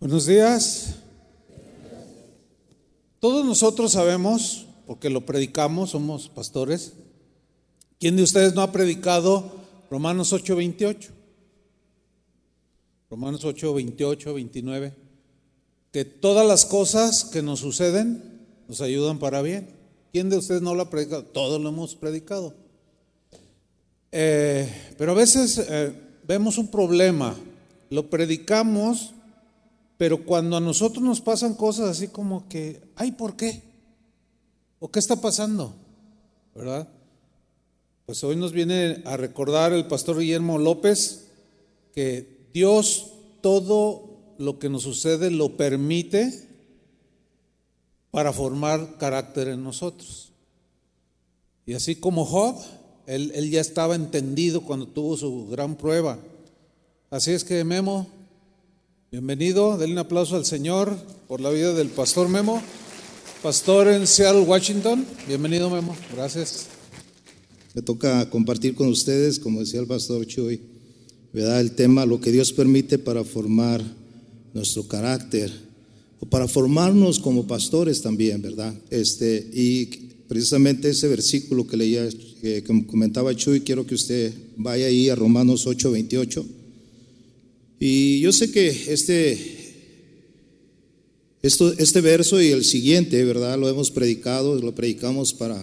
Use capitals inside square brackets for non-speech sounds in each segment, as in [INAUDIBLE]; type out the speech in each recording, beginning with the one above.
Buenos días. Todos nosotros sabemos, porque lo predicamos, somos pastores. ¿Quién de ustedes no ha predicado Romanos 8, 28? Romanos 8, 28, 29. Que todas las cosas que nos suceden nos ayudan para bien. ¿Quién de ustedes no lo ha predicado? Todos lo hemos predicado. Eh, pero a veces eh, vemos un problema. Lo predicamos pero cuando a nosotros nos pasan cosas así como que, ay, ¿por qué? ¿O qué está pasando? ¿Verdad? Pues hoy nos viene a recordar el pastor Guillermo López que Dios todo lo que nos sucede lo permite para formar carácter en nosotros. Y así como Job, él, él ya estaba entendido cuando tuvo su gran prueba. Así es que Memo, Bienvenido, denle un aplauso al Señor por la vida del pastor Memo, pastor en Seattle, Washington. Bienvenido Memo, gracias. Me toca compartir con ustedes, como decía el pastor Chuy, ¿verdad? el tema, lo que Dios permite para formar nuestro carácter, o para formarnos como pastores también, ¿verdad? Este, y precisamente ese versículo que leía, que comentaba Chuy, quiero que usted vaya ahí a Romanos 8, 28. Y yo sé que este, este verso y el siguiente, ¿verdad? Lo hemos predicado, lo predicamos para,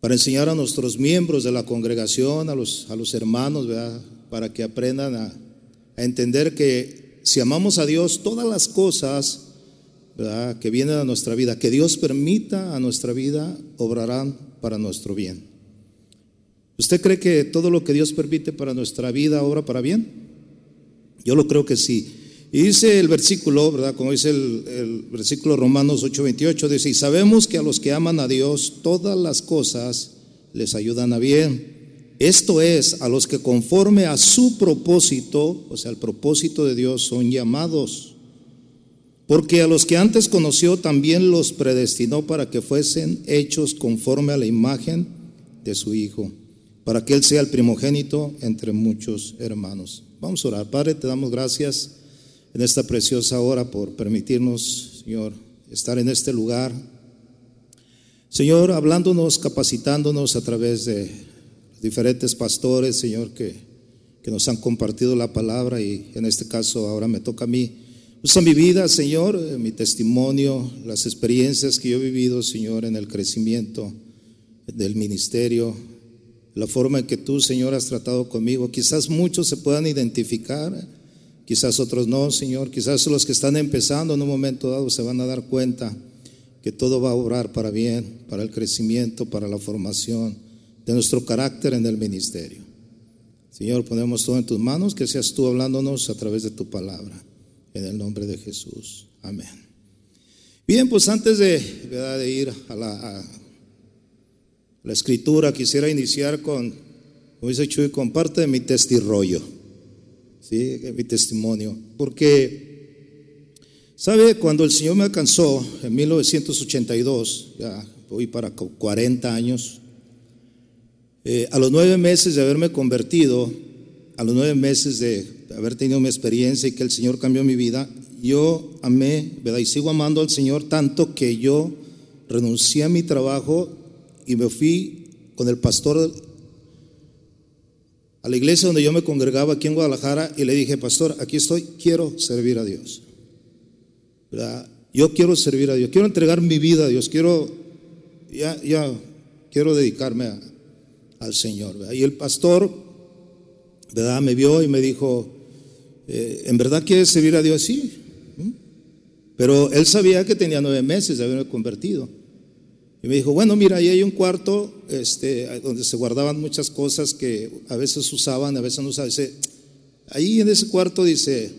para enseñar a nuestros miembros de la congregación, a los, a los hermanos, ¿verdad? Para que aprendan a, a entender que si amamos a Dios, todas las cosas ¿verdad? que vienen a nuestra vida, que Dios permita a nuestra vida, obrarán para nuestro bien. ¿Usted cree que todo lo que Dios permite para nuestra vida obra para bien? Yo lo creo que sí. Y dice el versículo, ¿verdad? Como dice el, versículo Romanos 8:28, dice, y sabemos que a los que aman a Dios todas las cosas les ayudan a bien. Esto es, a los que conforme a su propósito, o sea, el propósito de Dios, son llamados. Porque a los que antes conoció también los predestinó para que fuesen hechos conforme a la imagen de su Hijo, para que Él sea el primogénito entre muchos hermanos. Vamos a orar. Padre, te damos gracias en esta preciosa hora por permitirnos, Señor, estar en este lugar. Señor, hablándonos, capacitándonos a través de diferentes pastores, Señor, que, que nos han compartido la palabra y en este caso ahora me toca a mí. Usa mi vida, Señor, mi testimonio, las experiencias que yo he vivido, Señor, en el crecimiento del ministerio, la forma en que tú, Señor, has tratado conmigo. Quizás muchos se puedan identificar, quizás otros no, Señor. Quizás los que están empezando en un momento dado se van a dar cuenta que todo va a obrar para bien, para el crecimiento, para la formación de nuestro carácter en el ministerio. Señor, ponemos todo en tus manos, que seas tú hablándonos a través de tu palabra. En el nombre de Jesús. Amén. Bien, pues antes de, ir a la, la escritura, quisiera iniciar con, como dice Chuy, con parte de mi testirollo, ¿sí? mi testimonio. Porque, ¿sabe? Cuando el Señor me alcanzó en 1982, ya voy para 40 años, eh, a los nueve meses de haberme convertido, a los nueve meses de haber tenido mi experiencia y que el Señor cambió mi vida, yo amé, ¿verdad? Y sigo amando al Señor tanto que yo renuncié a mi trabajo y me fui con el pastor a la iglesia donde yo me congregaba aquí en Guadalajara y le dije, pastor, aquí estoy, quiero servir a Dios. Yo quiero servir a Dios, quiero entregar mi vida a Dios, quiero, ya, ya, quiero dedicarme al Señor. Y el pastor, ¿verdad? Me vio y me dijo, eh, ¿en verdad quieres servir a Dios? Sí. Pero él sabía que tenía nueve meses de haberme convertido. Y me dijo, bueno, mira, ahí hay un cuarto este, donde se guardaban muchas cosas que a veces usaban, a veces no usaban. Dice, ahí en ese cuarto dice,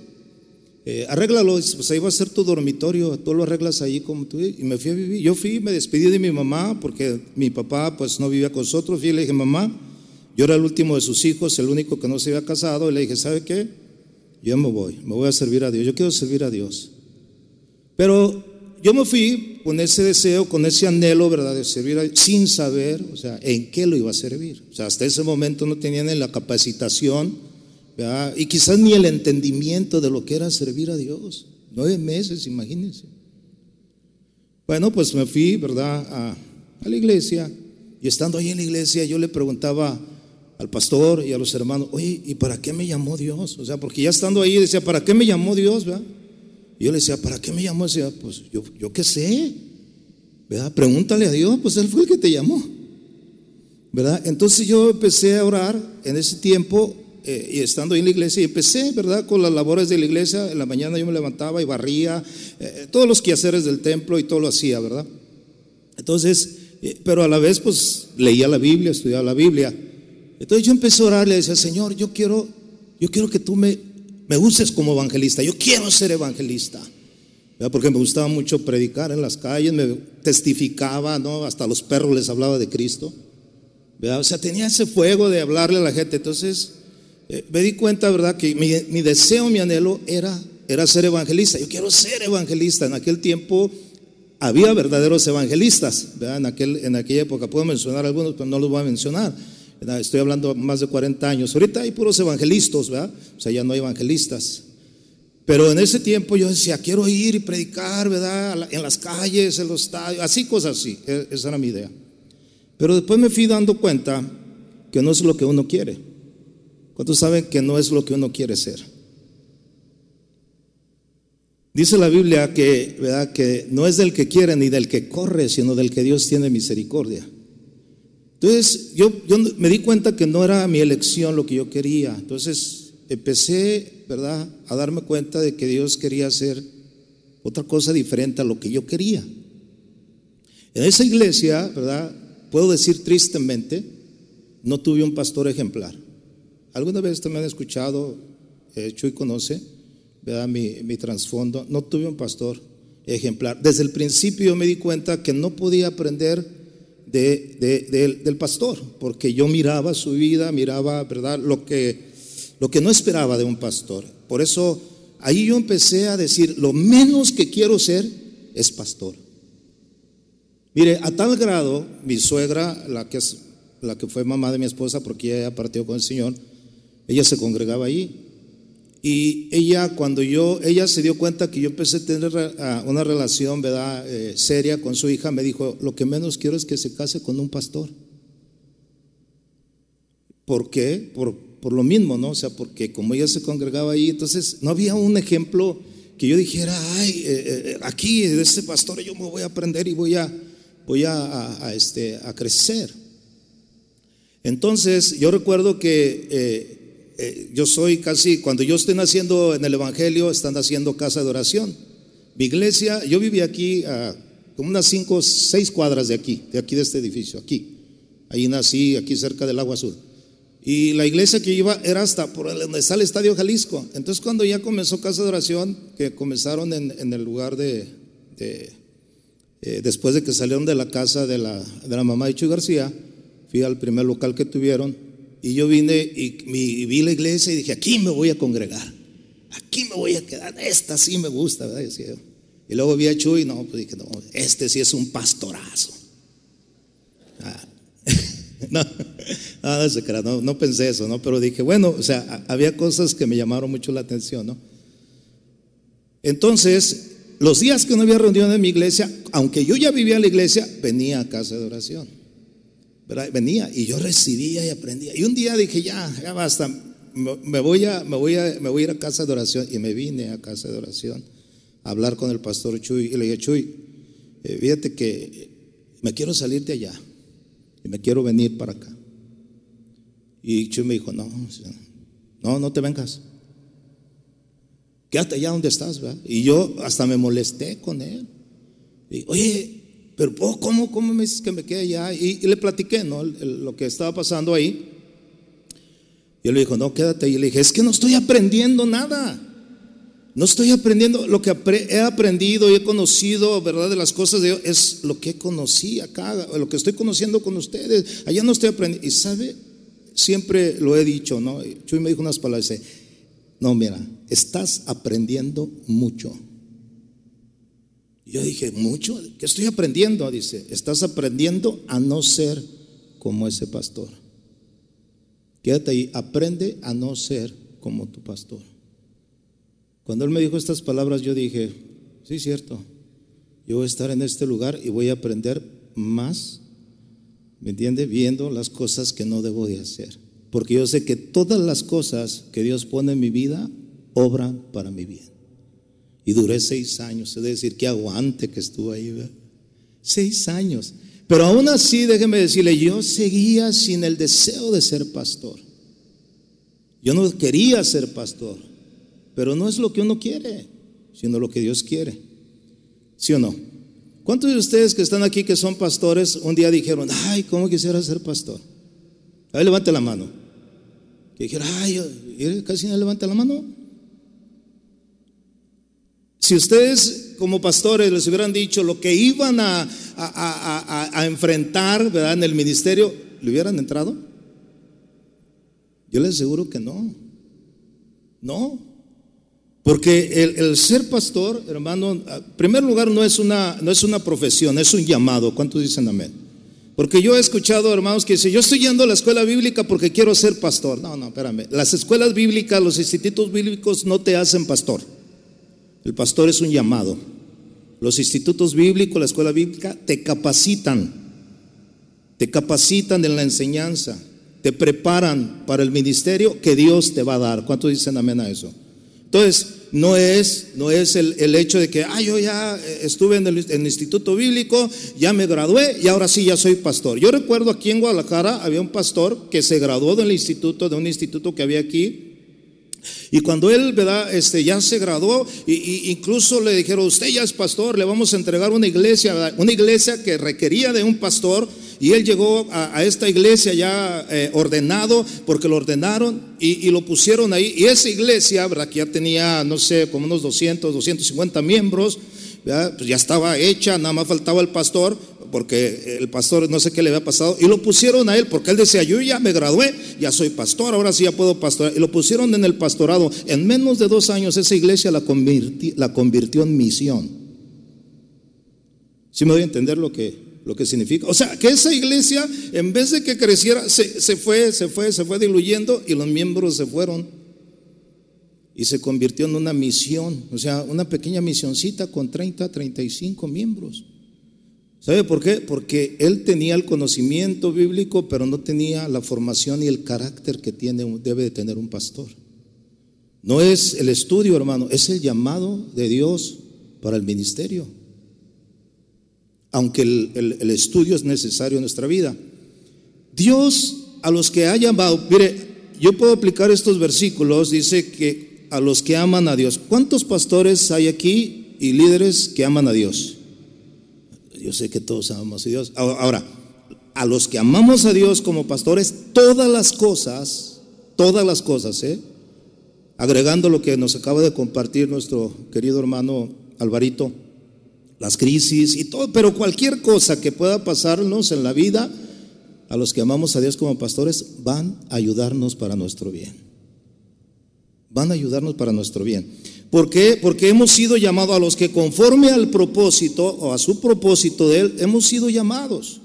eh, arréglalo, pues ahí va a ser tu dormitorio, tú lo arreglas ahí como tú. Y me fui a vivir. Yo fui, me despedí de mi mamá porque mi papá pues no vivía con nosotros. Fui y le dije, mamá, yo era el último de sus hijos, el único que no se había casado. Y le dije, ¿sabe qué? Yo me voy, me voy a servir a Dios. Yo quiero servir a Dios. Pero yo me fui con ese deseo, con ese anhelo, ¿verdad?, de servir sin saber, o sea, en qué lo iba a servir. O sea, hasta ese momento no tenían la capacitación, y quizás ni el entendimiento de lo que era servir a Dios. Nueve meses, imagínense. Bueno, pues me fui, ¿verdad?, a, a la iglesia. Y estando ahí en la iglesia, yo le preguntaba al pastor y a los hermanos, oye, ¿y para qué me llamó Dios? O sea, porque ya estando ahí decía, ¿para qué me llamó Dios? ¿verdad? Yo le decía, ¿para qué me llamó? decía, pues yo, yo qué sé, ¿verdad? Pregúntale a Dios, pues Él fue el que te llamó, ¿verdad? Entonces yo empecé a orar en ese tiempo eh, y estando en la iglesia, y empecé, ¿verdad? Con las labores de la iglesia, en la mañana yo me levantaba y barría, eh, todos los quehaceres del templo y todo lo hacía, ¿verdad? Entonces, eh, pero a la vez, pues leía la Biblia, estudiaba la Biblia. Entonces yo empecé a orar, le decía, Señor, yo quiero, yo quiero que tú me, me uses como evangelista, yo quiero ser evangelista. Porque me gustaba mucho predicar en las calles, me testificaba, ¿no? Hasta los perros les hablaba de Cristo. O sea, tenía ese fuego de hablarle a la gente. Entonces, eh, me di cuenta, ¿verdad? Que mi, mi, deseo, mi anhelo era, era ser evangelista. Yo quiero ser evangelista. En aquel tiempo había verdaderos evangelistas, ¿verdad? En, aquel, en aquella época. Puedo mencionar algunos, pero no los voy a mencionar. Estoy hablando más de 40 años. Ahorita hay puros evangelistas, ¿verdad? O sea, ya no hay evangelistas. Pero en ese tiempo yo decía, quiero ir y predicar, ¿verdad? En las calles, en los estadios, así cosas así. E, esa era mi idea. Pero después me fui dando cuenta que no es lo que uno quiere. ¿Cuántos saben que no es lo que uno quiere ser? Dice la Biblia que, ¿verdad? que no es del que quiere ni del que corre, sino del que Dios tiene misericordia. Entonces yo, yo me di cuenta que no era mi elección lo que yo quería. Entonces empecé, ¿verdad?, a darme cuenta de que Dios quería hacer otra cosa diferente a lo que yo quería. En esa iglesia, ¿verdad? Puedo decir tristemente, no tuve un pastor ejemplar. Alguna vez también han escuchado, eh, Chuy conoce, ¿verdad? Mi, mi trasfondo. No tuve un pastor ejemplar. Desde el principio me di cuenta que no podía aprender del pastor, porque yo miraba su vida, miraba, ¿verdad?, lo que, lo que no esperaba de un pastor. Por eso ahí yo empecé a decir, lo menos que quiero ser es pastor. Mire, a tal grado, mi suegra, la que, es, la que fue mamá de mi esposa, porque ella partió con el Señor, ella se congregaba allí. Y ella, cuando yo, ella se dio cuenta que yo empecé a tener ah, una relación, ¿verdad?, eh, seria con su hija, me dijo, lo que menos quiero es que se case con un pastor. ¿Por qué? Por, por lo mismo, ¿no? O sea, porque como ella se congregaba ahí, entonces no había un ejemplo que yo dijera, ay, eh, eh, aquí de este pastor yo me voy a aprender y voy a, voy a, este, a crecer. Entonces, yo recuerdo que eh, yo soy casi, cuando yo estoy naciendo en el Evangelio, están haciendo casa de oración. Mi iglesia, yo vivía aquí a como unas cinco, seis cuadras de aquí, de aquí de este edificio, aquí. Ahí nací, aquí cerca del Agua Azul. Y la iglesia que iba era hasta por donde está el Estadio Jalisco. Entonces cuando ya comenzó casa de oración, que comenzaron en, el lugar de, eh, después de que salieron de la casa de la, de la mamá de Chuy García, fui al primer local que tuvieron y yo vine y, vi la iglesia y dije, aquí me voy a congregar, aquí me voy a quedar, esta sí me gusta, ¿verdad? Y luego vi a Chuy, y no, pues dije, no, este sí es un pastorazo. Ah. [LAUGHS] no, no, no, no, pensé eso, ¿no? Pero dije, bueno, o sea, había cosas que me llamaron mucho la atención, ¿no? Entonces, los días que no había reunión en mi iglesia, aunque yo ya vivía en la iglesia, venía a casa de oración. Venía y yo recibía y aprendía. Y un día dije, ya, ya basta, me voy, a, me, voy a, me voy a ir a casa de oración. Y me vine a casa de oración a hablar con el pastor Chuy. Y le dije, Chuy, eh, fíjate que me quiero salir de allá y me quiero venir para acá. Y Chuy me dijo, no, no, no te vengas. Quédate allá donde estás, ¿verdad? Y yo hasta me molesté con él. Oye, pero oh, ¿cómo, ¿cómo me dices que me quede allá? Y, le platiqué, ¿no? lo que estaba pasando ahí. Y él le dijo, no, quédate. Y le dije, es que no estoy aprendiendo nada. No estoy aprendiendo lo que he aprendido y he conocido, ¿verdad? De las cosas de Dios, es lo que conocí acá, lo que estoy conociendo con ustedes. Allá no estoy aprendiendo. Y sabe, siempre lo he dicho, ¿no? Chuy me dijo unas palabras, dice, no, mira, estás aprendiendo mucho. Yo dije, mucho, ¿qué estoy aprendiendo? Dice, estás aprendiendo a no ser como ese pastor. Quédate ahí, aprende a no ser como tu pastor. Cuando él me dijo estas palabras, yo dije, sí, cierto, yo voy a estar en este lugar y voy a aprender más, ¿me entiende? Viendo las cosas que no debo de hacer. Porque yo sé que todas las cosas que Dios pone en mi vida obran para mi bien. Y duré seis años, es decir, que aguante que estuvo ahí, Seis años. Pero aún así, déjeme decirle, yo seguía sin el deseo de ser pastor. Yo no quería ser pastor, pero no es lo que uno quiere, sino lo que Dios quiere. ¿Sí o no? ¿Cuántos de ustedes que están aquí que son pastores un día dijeron, ay, ¿cómo quisiera ser pastor? A ver, levante la mano. Que dijeron, ay, casi no levanta la mano. Si ustedes como pastores les hubieran dicho lo que iban a, a, enfrentar ¿verdad? en el ministerio, ¿le hubieran entrado? Yo les aseguro que no. No. Porque el, ser pastor, hermano, en primer lugar no es, una, no es una profesión, es un llamado. ¿Cuántos dicen amén? Porque yo he escuchado hermanos que dicen, yo estoy yendo a la escuela bíblica porque quiero ser pastor. No, no, espérame. Las escuelas bíblicas, los institutos bíblicos no te hacen pastor. El pastor es un llamado. Los institutos bíblicos, la escuela bíblica, te capacitan. Te capacitan en la enseñanza te preparan para el ministerio que Dios te va a dar. ¿Cuántos dicen amén a eso? Entonces, no es, no es el, hecho de que, ah, yo ya eh, estuve en el, en el, instituto bíblico, ya me gradué y ahora sí ya soy pastor. Yo recuerdo aquí en Guadalajara había un pastor que se graduó del instituto, de un instituto que había aquí, y cuando él, ¿verdad? Este, ya se graduó, y, incluso le dijeron, usted ya es pastor, le vamos a entregar una iglesia, una iglesia que requería de un pastor, y él llegó a, esta iglesia ya eh, ordenado, porque lo ordenaron y, lo pusieron ahí. Y esa iglesia, ¿verdad? Que ya tenía, no sé, como unos 200, 250 miembros, Pues ya estaba hecha, nada más faltaba el pastor, porque el pastor no sé qué le había pasado, y lo pusieron a él, porque él decía, yo ya me gradué, ya soy pastor, ahora sí ya puedo pastorar. Y lo pusieron en el pastorado. En menos de dos años esa iglesia la, la convirtió en misión. ¿Sí me voy a entender lo que, lo que significa. O sea, que esa iglesia, en vez de que creciera, se, se, fue, se fue, se fue diluyendo y los miembros se fueron. Y se convirtió en una misión, o sea, una pequeña misioncita con 30, 35 miembros. ¿Sabe por qué? Porque él tenía el conocimiento bíblico, pero no tenía la formación y el carácter que tiene, debe de tener un pastor. No es el estudio, hermano, es el llamado de Dios para el ministerio aunque el, estudio es necesario en nuestra vida. Dios a los que ha llamado, mire, yo puedo aplicar estos versículos, dice que a los que aman a Dios. ¿Cuántos pastores hay aquí y líderes que aman a Dios? Yo sé que todos amamos a Dios. Ahora, a los que amamos a Dios como pastores, todas las cosas, todas las cosas, ¿eh? agregando lo que nos acaba de compartir nuestro querido hermano Alvarito, las crisis y todo, pero cualquier cosa que pueda pasarnos en la vida, a los que amamos a Dios como pastores, van a ayudarnos para nuestro bien. Van a ayudarnos para nuestro bien. ¿Por qué? Porque hemos sido llamados a los que conforme al propósito o a su propósito de Él, hemos sido llamados.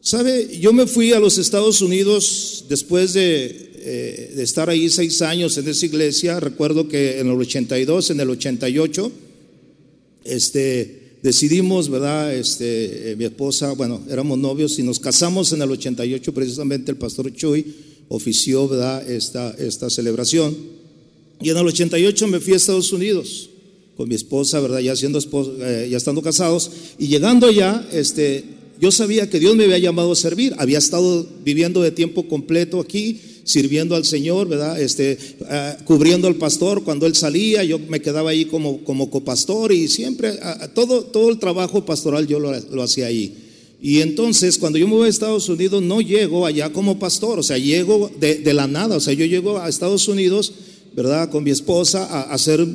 ¿Sabe? Yo me fui a los Estados Unidos después de, eh, estar ahí seis años en esa iglesia. Recuerdo que en el 82, en el 88, este, decidimos, ¿verdad? Este, eh, mi esposa, bueno, éramos novios y nos casamos en el 88, precisamente el pastor Chuy ofició, ¿verdad? Esta, esta celebración. Y en el 88 me fui a Estados Unidos con mi esposa, ¿verdad? Ya, siendo eh, ya estando casados. Y llegando allá, este, yo sabía que Dios me había llamado a servir. Había estado viviendo de tiempo completo aquí sirviendo al Señor, ¿verdad? Este, ah, cubriendo al pastor cuando él salía, yo me quedaba ahí como, como copastor y siempre, todo, todo el trabajo pastoral yo lo, hacía ahí. Y entonces, cuando yo me voy a Estados Unidos, no llego allá como pastor, o sea, llego de, la nada, o sea, yo llego a Estados Unidos, ¿verdad? Con mi esposa a, hacer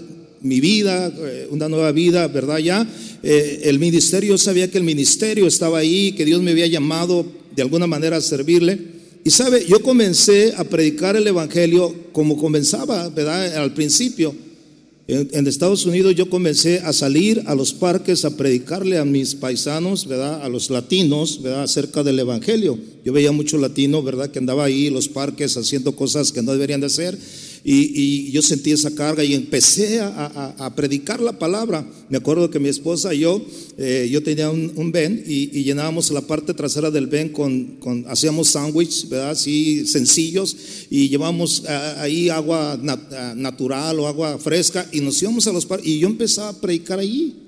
mi vida, eh, una nueva vida, ¿verdad? Ya eh, el ministerio, sabía que el ministerio estaba ahí, que Dios me había llamado de alguna manera a servirle. Y sabe, yo comencé a predicar el Evangelio como comenzaba, ¿verdad? Al principio. En, Estados Unidos yo comencé a salir a los parques a predicarle a mis paisanos, ¿verdad? A los latinos, ¿verdad? Acerca del Evangelio. Yo veía mucho latino, ¿verdad? Que andaba ahí en los parques haciendo cosas que no deberían de hacer. Y, yo sentí esa carga y empecé a, predicar la palabra. Me acuerdo que mi esposa y yo, eh, yo tenía un, un ven y, llenábamos la parte trasera del ven con, con hacíamos sándwiches, ¿verdad? Así sencillos y llevábamos eh, ahí agua natural o agua fresca y nos íbamos a los parques y yo empezaba a predicar allí.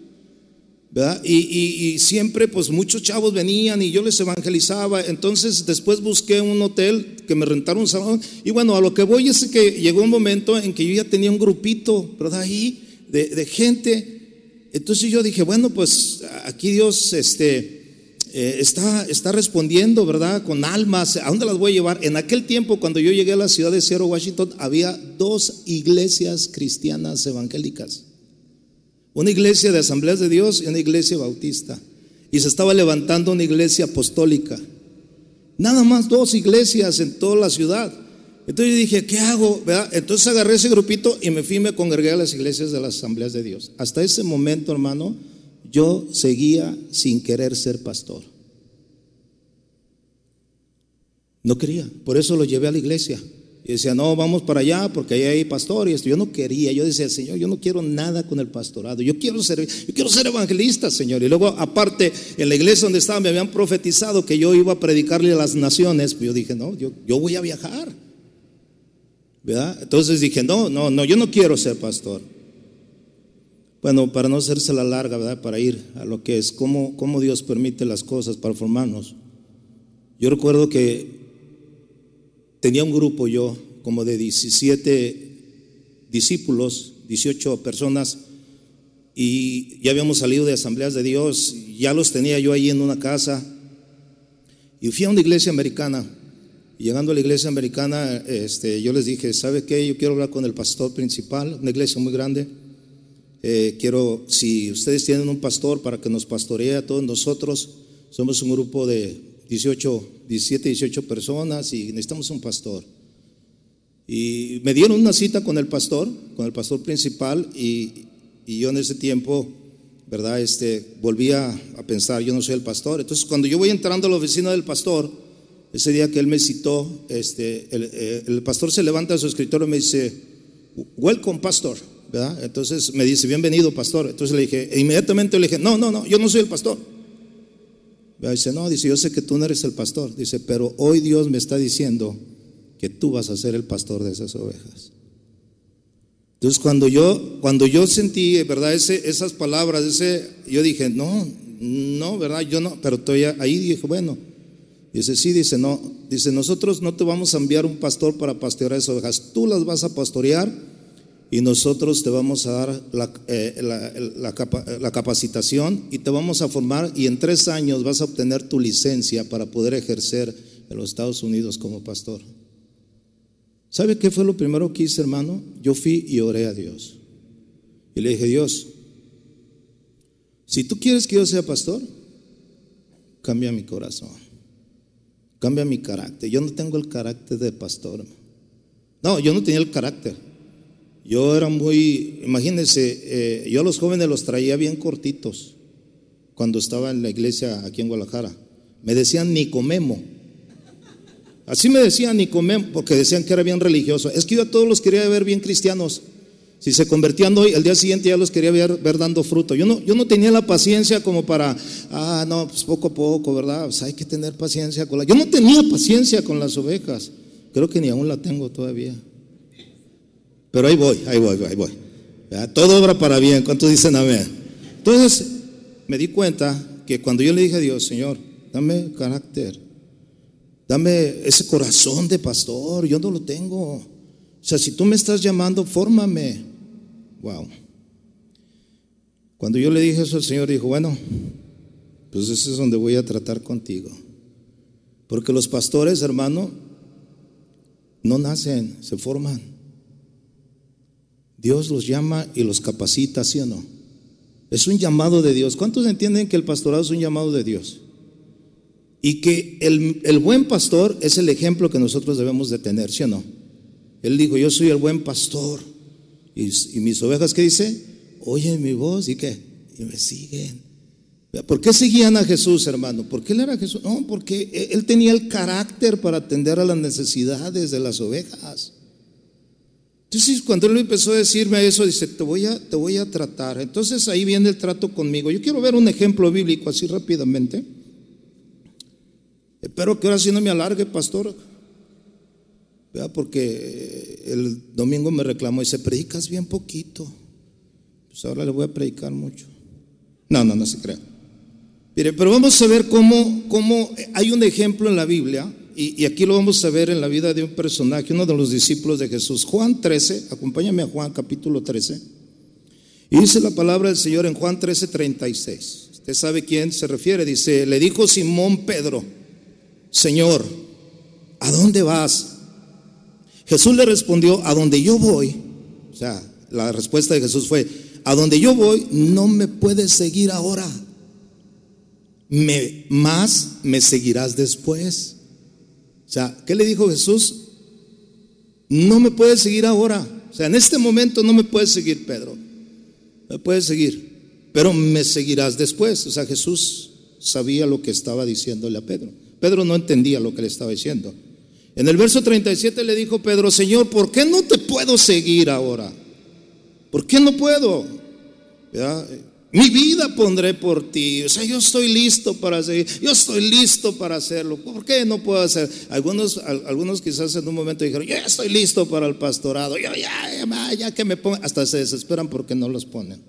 Y, siempre pues muchos chavos venían y yo les evangelizaba. Entonces después busqué un hotel que me rentaron un salón. Y bueno, a lo que voy es que llegó un momento en que yo ya tenía un grupito, ¿verdad? Ahí de, gente. Entonces yo dije, bueno, pues aquí Dios este, eh, está, está respondiendo, ¿verdad? Con almas. ¿A dónde las voy a llevar? En aquel tiempo, cuando yo llegué a la ciudad de Seattle, Washington, había dos iglesias cristianas evangélicas. Una iglesia de asambleas de Dios y una iglesia bautista. Y se estaba levantando una iglesia apostólica. Nada más dos iglesias en toda la ciudad. Entonces yo dije, ¿qué hago? Entonces agarré ese grupito y me fui, me congregué a las iglesias de las asambleas de Dios. Hasta ese momento, hermano, yo seguía sin querer ser pastor. No quería, por eso lo llevé a la iglesia. Y decía, no, vamos para allá porque ahí hay pastor y esto. Yo no quería, yo decía, Señor, yo no quiero nada con el pastorado. Yo quiero ser, yo quiero ser evangelista, Señor. Y luego, aparte, en la iglesia donde estaba, me habían profetizado que yo iba a predicarle a las naciones. Pues yo dije, no, yo, yo voy a viajar. ¿Verdad? Entonces dije, no, no, no, yo no quiero ser pastor. Bueno, para no hacerse la larga, ¿verdad? Para ir a lo que es, cómo, cómo Dios permite las cosas para formarnos. Yo recuerdo que tenía un grupo yo, como de 17 discípulos, 18 personas, y ya habíamos salido de asambleas de Dios, ya los tenía yo ahí en una casa, y fui a una iglesia americana. Y llegando a la iglesia americana, este, yo les dije, ¿sabe qué? Yo quiero hablar con el pastor principal, una iglesia muy grande. Eh, quiero, si ustedes tienen un pastor para que nos pastoree a todos nosotros, somos un grupo de 18, 17, 18 personas y necesitamos un pastor. Y me dieron una cita con el pastor, con el pastor principal, y, yo en ese tiempo, ¿verdad? Este, volvía a pensar, yo no soy el pastor. Entonces, cuando yo voy entrando a la oficina del pastor, ese día que él me citó, este, el, eh, el pastor se levanta de su escritorio y me dice, welcome, pastor. ¿verdad? Entonces me dice, bienvenido, pastor. Entonces le dije, e inmediatamente le dije, no, no, no, yo no soy el pastor. Dice, no, dice, yo sé que tú no eres el pastor. Dice, pero hoy Dios me está diciendo que tú vas a ser el pastor de esas ovejas. Entonces cuando yo, cuando yo sentí, ¿verdad? Ese, esas palabras, ese, yo dije, no, no, ¿verdad? Yo no, pero estoy ahí dije, bueno. Dice, sí, dice, no, dice, nosotros no te vamos a enviar un pastor para pastorear esas ovejas, tú las vas a pastorear y nosotros te vamos a dar eh, la, capacitación y te vamos a formar y en tres años vas a obtener tu licencia para poder ejercer en los Estados Unidos como pastor. ¿Sabe qué fue lo primero que hice, hermano? Yo fui y oré a Dios. Y le dije, Dios, si tú quieres que yo sea pastor, cambia mi corazón, cambia mi carácter. Yo no tengo el carácter de pastor. No, yo no tenía el carácter. Yo era muy, imagínense, eh, yo a los jóvenes los traía bien cortitos cuando estaba en la iglesia aquí en Guadalajara. Me decían Nicomemo. Así me decían Nicomemo, porque decían que era bien religioso. Es que yo a todos los quería ver bien cristianos. Si se convertían hoy, el día siguiente ya los quería ver, ver dando fruto. Yo no, yo no tenía la paciencia como para, ah, no, pues poco a poco, ¿verdad? Pues hay que tener paciencia con la. Yo no tenía paciencia con las ovejas. Creo que ni aún la tengo todavía. Pero ahí voy, ahí voy, ahí voy. Todo obra para bien. ¿Cuántos dicen amén? Entonces me di cuenta que cuando yo le dije a Dios, Señor, dame carácter, dame ese corazón de pastor, yo no lo tengo. O sea, si tú me estás llamando, fórmame. Wow. Cuando yo le dije eso, el Señor dijo, bueno, pues ese es donde voy a tratar contigo. Porque los pastores, hermano, no nacen, se forman. Dios los llama y los capacita, ¿sí o no? Es un llamado de Dios. ¿Cuántos entienden que el pastorado es un llamado de Dios? Y que el, buen pastor es el ejemplo que nosotros debemos de tener, ¿sí o no? Él dijo, yo soy el buen pastor. Y, mis ovejas, ¿qué dice? Oyen mi voz y qué? Y me siguen. ¿Por qué seguían a Jesús, hermano? ¿Por qué él era Jesús? No, porque él tenía el carácter para atender a las necesidades de las ovejas. Entonces, cuando él empezó a decirme eso, dice, te voy a, te voy a tratar. Entonces ahí viene el trato conmigo. Yo quiero ver un ejemplo bíblico así rápidamente. Espero que ahora sí no me alargue, pastor. Porque el domingo me reclamó y dice, predicas bien poquito. Pues ahora le voy a predicar mucho. No, no, no se crea. Mire, pero vamos a ver cómo, cómo hay un ejemplo en la Biblia, y, aquí lo vamos a ver en la vida de un personaje, uno de los discípulos de Jesús. Juan 13, acompáñame a Juan capítulo 13. Y dice la palabra del Señor en Juan 13, 36. Usted sabe quién se refiere. Dice, le dijo Simón Pedro, Señor, ¿a dónde vas? Jesús le respondió, a donde yo voy. O sea, la respuesta de Jesús fue, a donde yo voy no me puedes seguir ahora. Más me seguirás después. O sea, ¿qué le dijo Jesús? No me puedes seguir ahora. O sea, en este momento no me puedes seguir, Pedro. Me puedes seguir, pero me seguirás después. O sea, Jesús sabía lo que estaba diciéndole a Pedro. Pedro no entendía lo que le estaba diciendo. En el verso 37 le dijo Pedro, Señor, ¿por qué no te puedo seguir ahora? ¿Por qué no puedo? Mi vida pondré por ti. O sea, yo estoy listo para seguir. Yo estoy listo para hacerlo. ¿Por qué no puedo hacer? Algunos, algunos quizás en un momento dijeron, yo ya estoy listo para el pastorado. Yo ya, ya que me pongan. Hasta se desesperan porque no los ponen.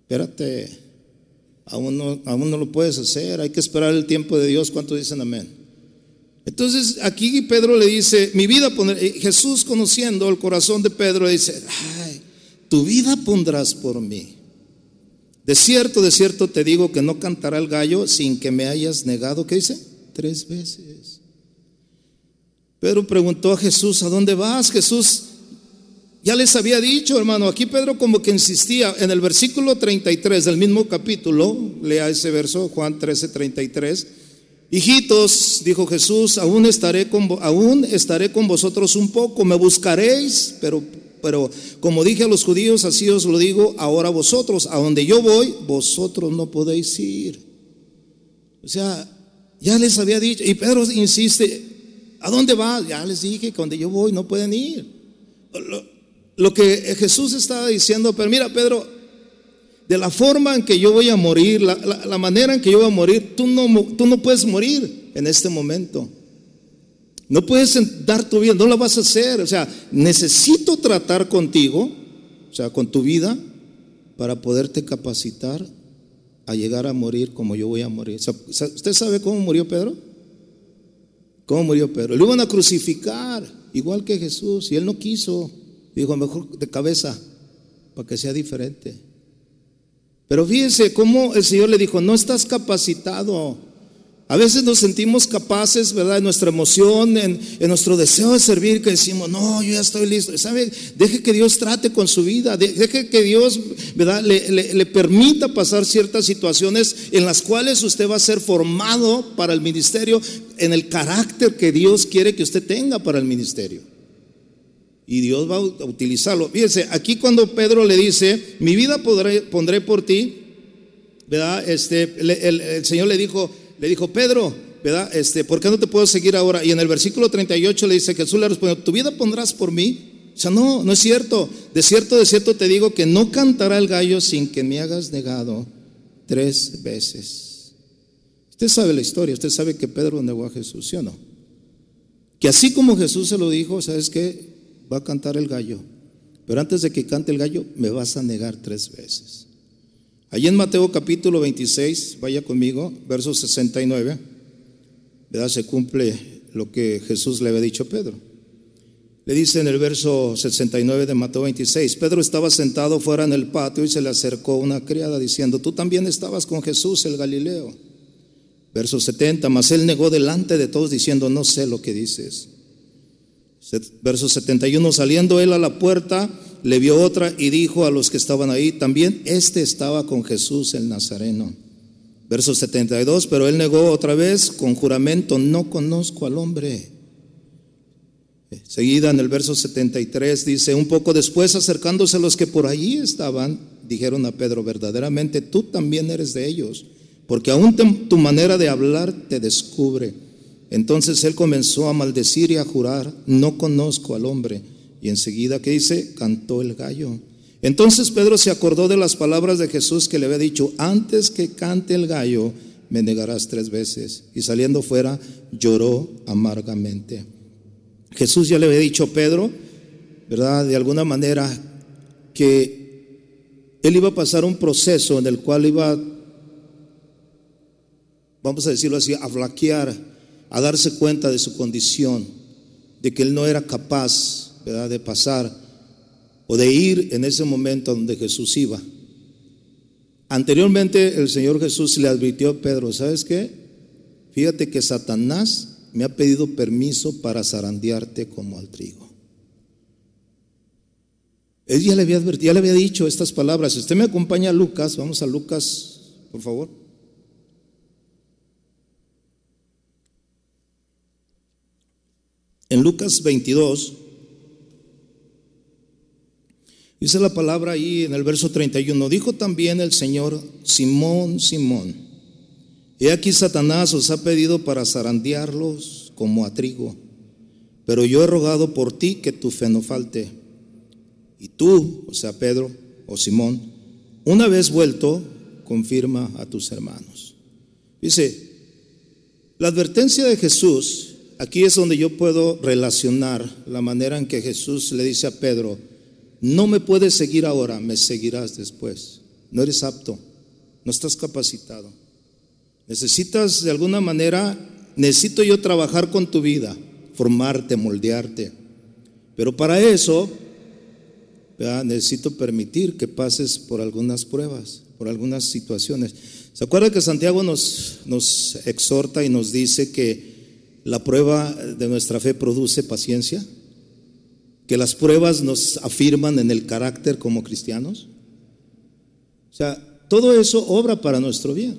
Espérate. Aún no, aún no lo puedes hacer, hay que esperar el tiempo de Dios. ¿Cuántos dicen amén? Entonces aquí Pedro le dice, mi vida pondré, Jesús conociendo el corazón de Pedro dice, ay, tu vida pondrás por mí. De cierto, de cierto te digo que no cantará el gallo sin que me hayas negado, ¿qué dice? Tres veces. Pedro preguntó a Jesús, ¿a dónde vas? Jesús ya les había dicho, hermano, aquí Pedro como que insistía en el versículo 33 del mismo capítulo, lea ese verso, Juan 13, 33. Hijitos, dijo Jesús, aún estaré con, aún estaré con vosotros un poco, me buscaréis, pero, pero como dije a los judíos, así os lo digo ahora vosotros, a donde yo voy, vosotros no podéis ir. O sea, ya les había dicho, y Pedro insiste, ¿a dónde vas? Ya les dije que donde yo voy no pueden ir lo que Jesús estaba diciendo, pero mira Pedro, de la forma en que yo voy a morir, la, manera en que yo voy a morir, tú no, tú no puedes morir en este momento. No puedes dar tu vida, no la vas a hacer. O sea, necesito tratar contigo, o sea, con tu vida, para poderte capacitar a llegar a morir como yo voy a morir. ¿Usted sabe cómo murió Pedro? ¿Cómo murió Pedro? Lo iban a crucificar, igual que Jesús, y él no quiso. Dijo, mejor de cabeza, para que sea diferente. Pero fíjense cómo el Señor le dijo, no estás capacitado. A veces nos sentimos capaces, ¿verdad? En nuestra emoción, en, nuestro deseo de servir, que decimos, no, yo ya estoy listo. ¿Sabe? Deje que Dios trate con su vida, deje que Dios, ¿verdad? Le, permita pasar ciertas situaciones en las cuales usted va a ser formado para el ministerio en el carácter que Dios quiere que usted tenga para el ministerio y Dios va a utilizarlo. Fíjense, aquí cuando Pedro le dice, mi vida pondré por ti, ¿verdad? Este, el, Señor le dijo, le dijo, Pedro, ¿verdad? Este, ¿por qué no te puedo seguir ahora? Y en el versículo 38 le dice, Jesús le respondió, ¿tu vida pondrás por mí? O sea, no, no es cierto. De cierto, de cierto te digo que no cantará el gallo sin que me hagas negado tres veces. Usted sabe la historia, usted sabe que Pedro negó a Jesús, ¿sí o no? Que así como Jesús se lo dijo, ¿sabes qué? va a cantar el gallo, pero antes de que cante el gallo me vas a negar tres veces. Allí en Mateo capítulo 26, vaya conmigo, verso 69, ¿verdad? Se cumple lo que Jesús le había dicho a Pedro. Le dice en el verso 69 de Mateo 26, Pedro estaba sentado fuera en el patio y se le acercó una criada diciendo, tú también estabas con Jesús el Galileo. Verso 70, mas él negó delante de todos diciendo, no sé lo que dices. Verso 71, saliendo él a la puerta, le vio otra y dijo a los que estaban ahí, también este estaba con Jesús el Nazareno. Verso 72, pero él negó otra vez con juramento, no conozco al hombre. Seguida en el verso 73 dice, un poco después acercándose los que por allí estaban, dijeron a Pedro, verdaderamente tú también eres de ellos, porque aún tu manera de hablar te descubre. Entonces él comenzó a maldecir y a jurar, no conozco al hombre. Y enseguida, ¿qué dice? Cantó el gallo. Entonces Pedro se acordó de las palabras de Jesús que le había dicho, antes que cante el gallo, me negarás tres veces. Y saliendo fuera, lloró amargamente. Jesús ya le había dicho a Pedro, ¿verdad? De alguna manera, que él iba a pasar un proceso en el cual iba, vamos a decirlo así, a flaquear, a darse cuenta de su condición, de que él no era capaz, de pasar o de ir en ese momento donde Jesús iba. Anteriormente el Señor Jesús le advirtió a Pedro, ¿sabes qué? Fíjate que Satanás me ha pedido permiso para zarandearte como al trigo. Él ya le había advertido, ya le había dicho estas palabras. Si usted me acompaña a Lucas, vamos a Lucas, por favor. En Lucas 22, dice la palabra ahí en el verso 31, dijo también el Señor, Simón, Simón, he aquí Satanás os ha pedido para zarandearlos como a trigo, pero yo he rogado por ti que tu fe no falte. Y tú, o sea, Pedro o Simón, una vez vuelto, confirma a tus hermanos. Dice, la advertencia de Jesús, aquí es donde yo puedo relacionar la manera en que Jesús le dice a Pedro, no me puedes seguir ahora, me seguirás después. No eres apto, no estás capacitado. Necesitas de alguna manera, necesito yo trabajar con tu vida, formarte, moldearte. Pero para eso necesito permitir que pases por algunas pruebas, por algunas situaciones. ¿Se acuerda que Santiago nos, nos exhorta y nos dice que la prueba de nuestra fe produce paciencia? ¿Que las pruebas nos afirman en el carácter como cristianos? O sea, todo eso obra para nuestro bien.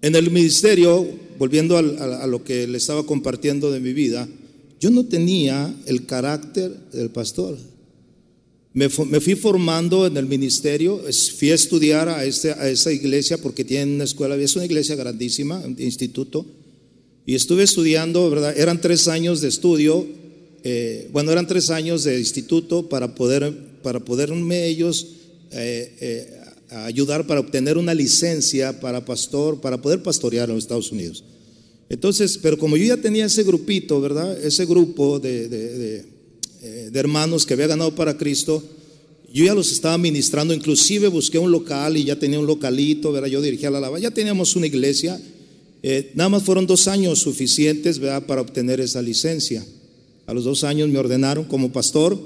En el ministerio, volviendo a, lo que le estaba compartiendo de mi vida, yo no tenía el carácter del pastor. Me, fui formando en el ministerio, fui a estudiar a, este, esa iglesia porque tienen una escuela, es una iglesia grandísima, un instituto, y estuve estudiando, ¿verdad? Eran tres años de estudio, eh, bueno, eran tres años de instituto para poder, para poderme ellos eh, eh, ayudar para obtener una licencia para pastor, para poder pastorear en los Estados Unidos. Entonces, pero como yo ya tenía ese grupito, ¿verdad? Ese grupo de eh, de hermanos que había ganado para Cristo, yo ya los estaba ministrando, inclusive busqué un local y ya tenía un localito, ¿verdad? yo dirigía la lava, ya teníamos una iglesia, eh, nada más fueron dos años suficientes ¿verdad? para obtener esa licencia. A los dos años me ordenaron como pastor,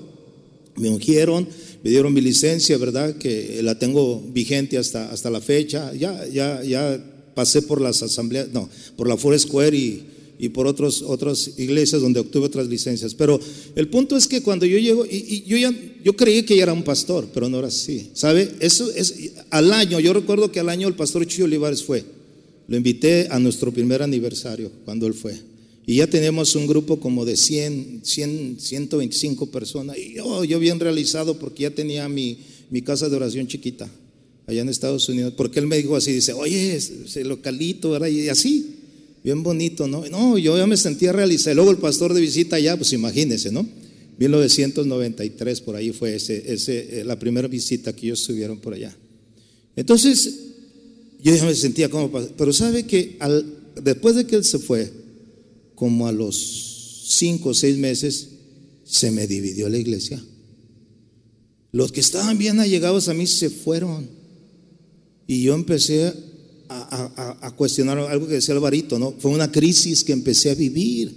me ungieron, me dieron mi licencia, ¿verdad? Que la tengo vigente hasta, hasta la fecha. Ya, ya, ya pasé por las asambleas, no, por la Forest Square y, y por otras iglesias donde obtuve otras licencias. Pero el punto es que cuando yo llego, y, yo ya, yo creí que ya era un pastor, pero no era así. ¿Sabe? Eso es al año, yo recuerdo que al año el pastor Chuyo Olivares fue. Lo invité a nuestro primer aniversario cuando él fue. Y ya teníamos un grupo como de 100, 100 125 personas. Y yo, yo bien realizado porque ya tenía mi, mi casa de oración chiquita allá en Estados Unidos. Porque él me dijo así, dice, oye, ese localito, ¿verdad? Y así. Bien bonito, ¿no? No, yo ya me sentía realizado. Luego el pastor de visita allá, pues imagínense, ¿no? 1993 por ahí fue ese, ese, eh, la primera visita que ellos estuvieron por allá. Entonces, yo ya me sentía como, pero sabe que al, después de que él se fue, como a los cinco o seis meses, se me dividió la iglesia. Los que estaban bien allegados a mí se fueron. Y yo empecé a, cuestionar algo que decía Alvarito, ¿no? Fue una crisis que empecé a vivir.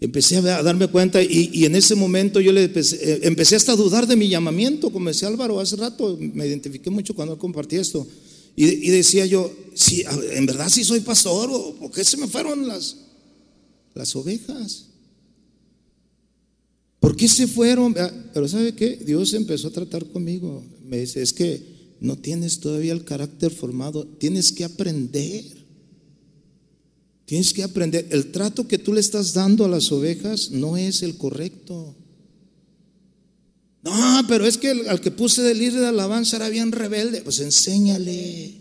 Empecé a, darme cuenta y, en ese momento yo le eh, empecé, hasta a dudar de mi llamamiento, como decía Álvaro hace rato, me identifiqué mucho cuando compartí esto. Y, decía yo, si, en verdad sí soy pastor, ¿o por qué se me fueron las, las ovejas? ¿Por qué se fueron? Pero ¿sabe qué? Dios empezó a tratar conmigo. Me dice, es que no tienes todavía el carácter formado, tienes que aprender. Tienes que aprender. El trato que tú le estás dando a las ovejas no es el correcto. No, pero es que al que puse de líder de alabanza era bien rebelde. Pues enséñale.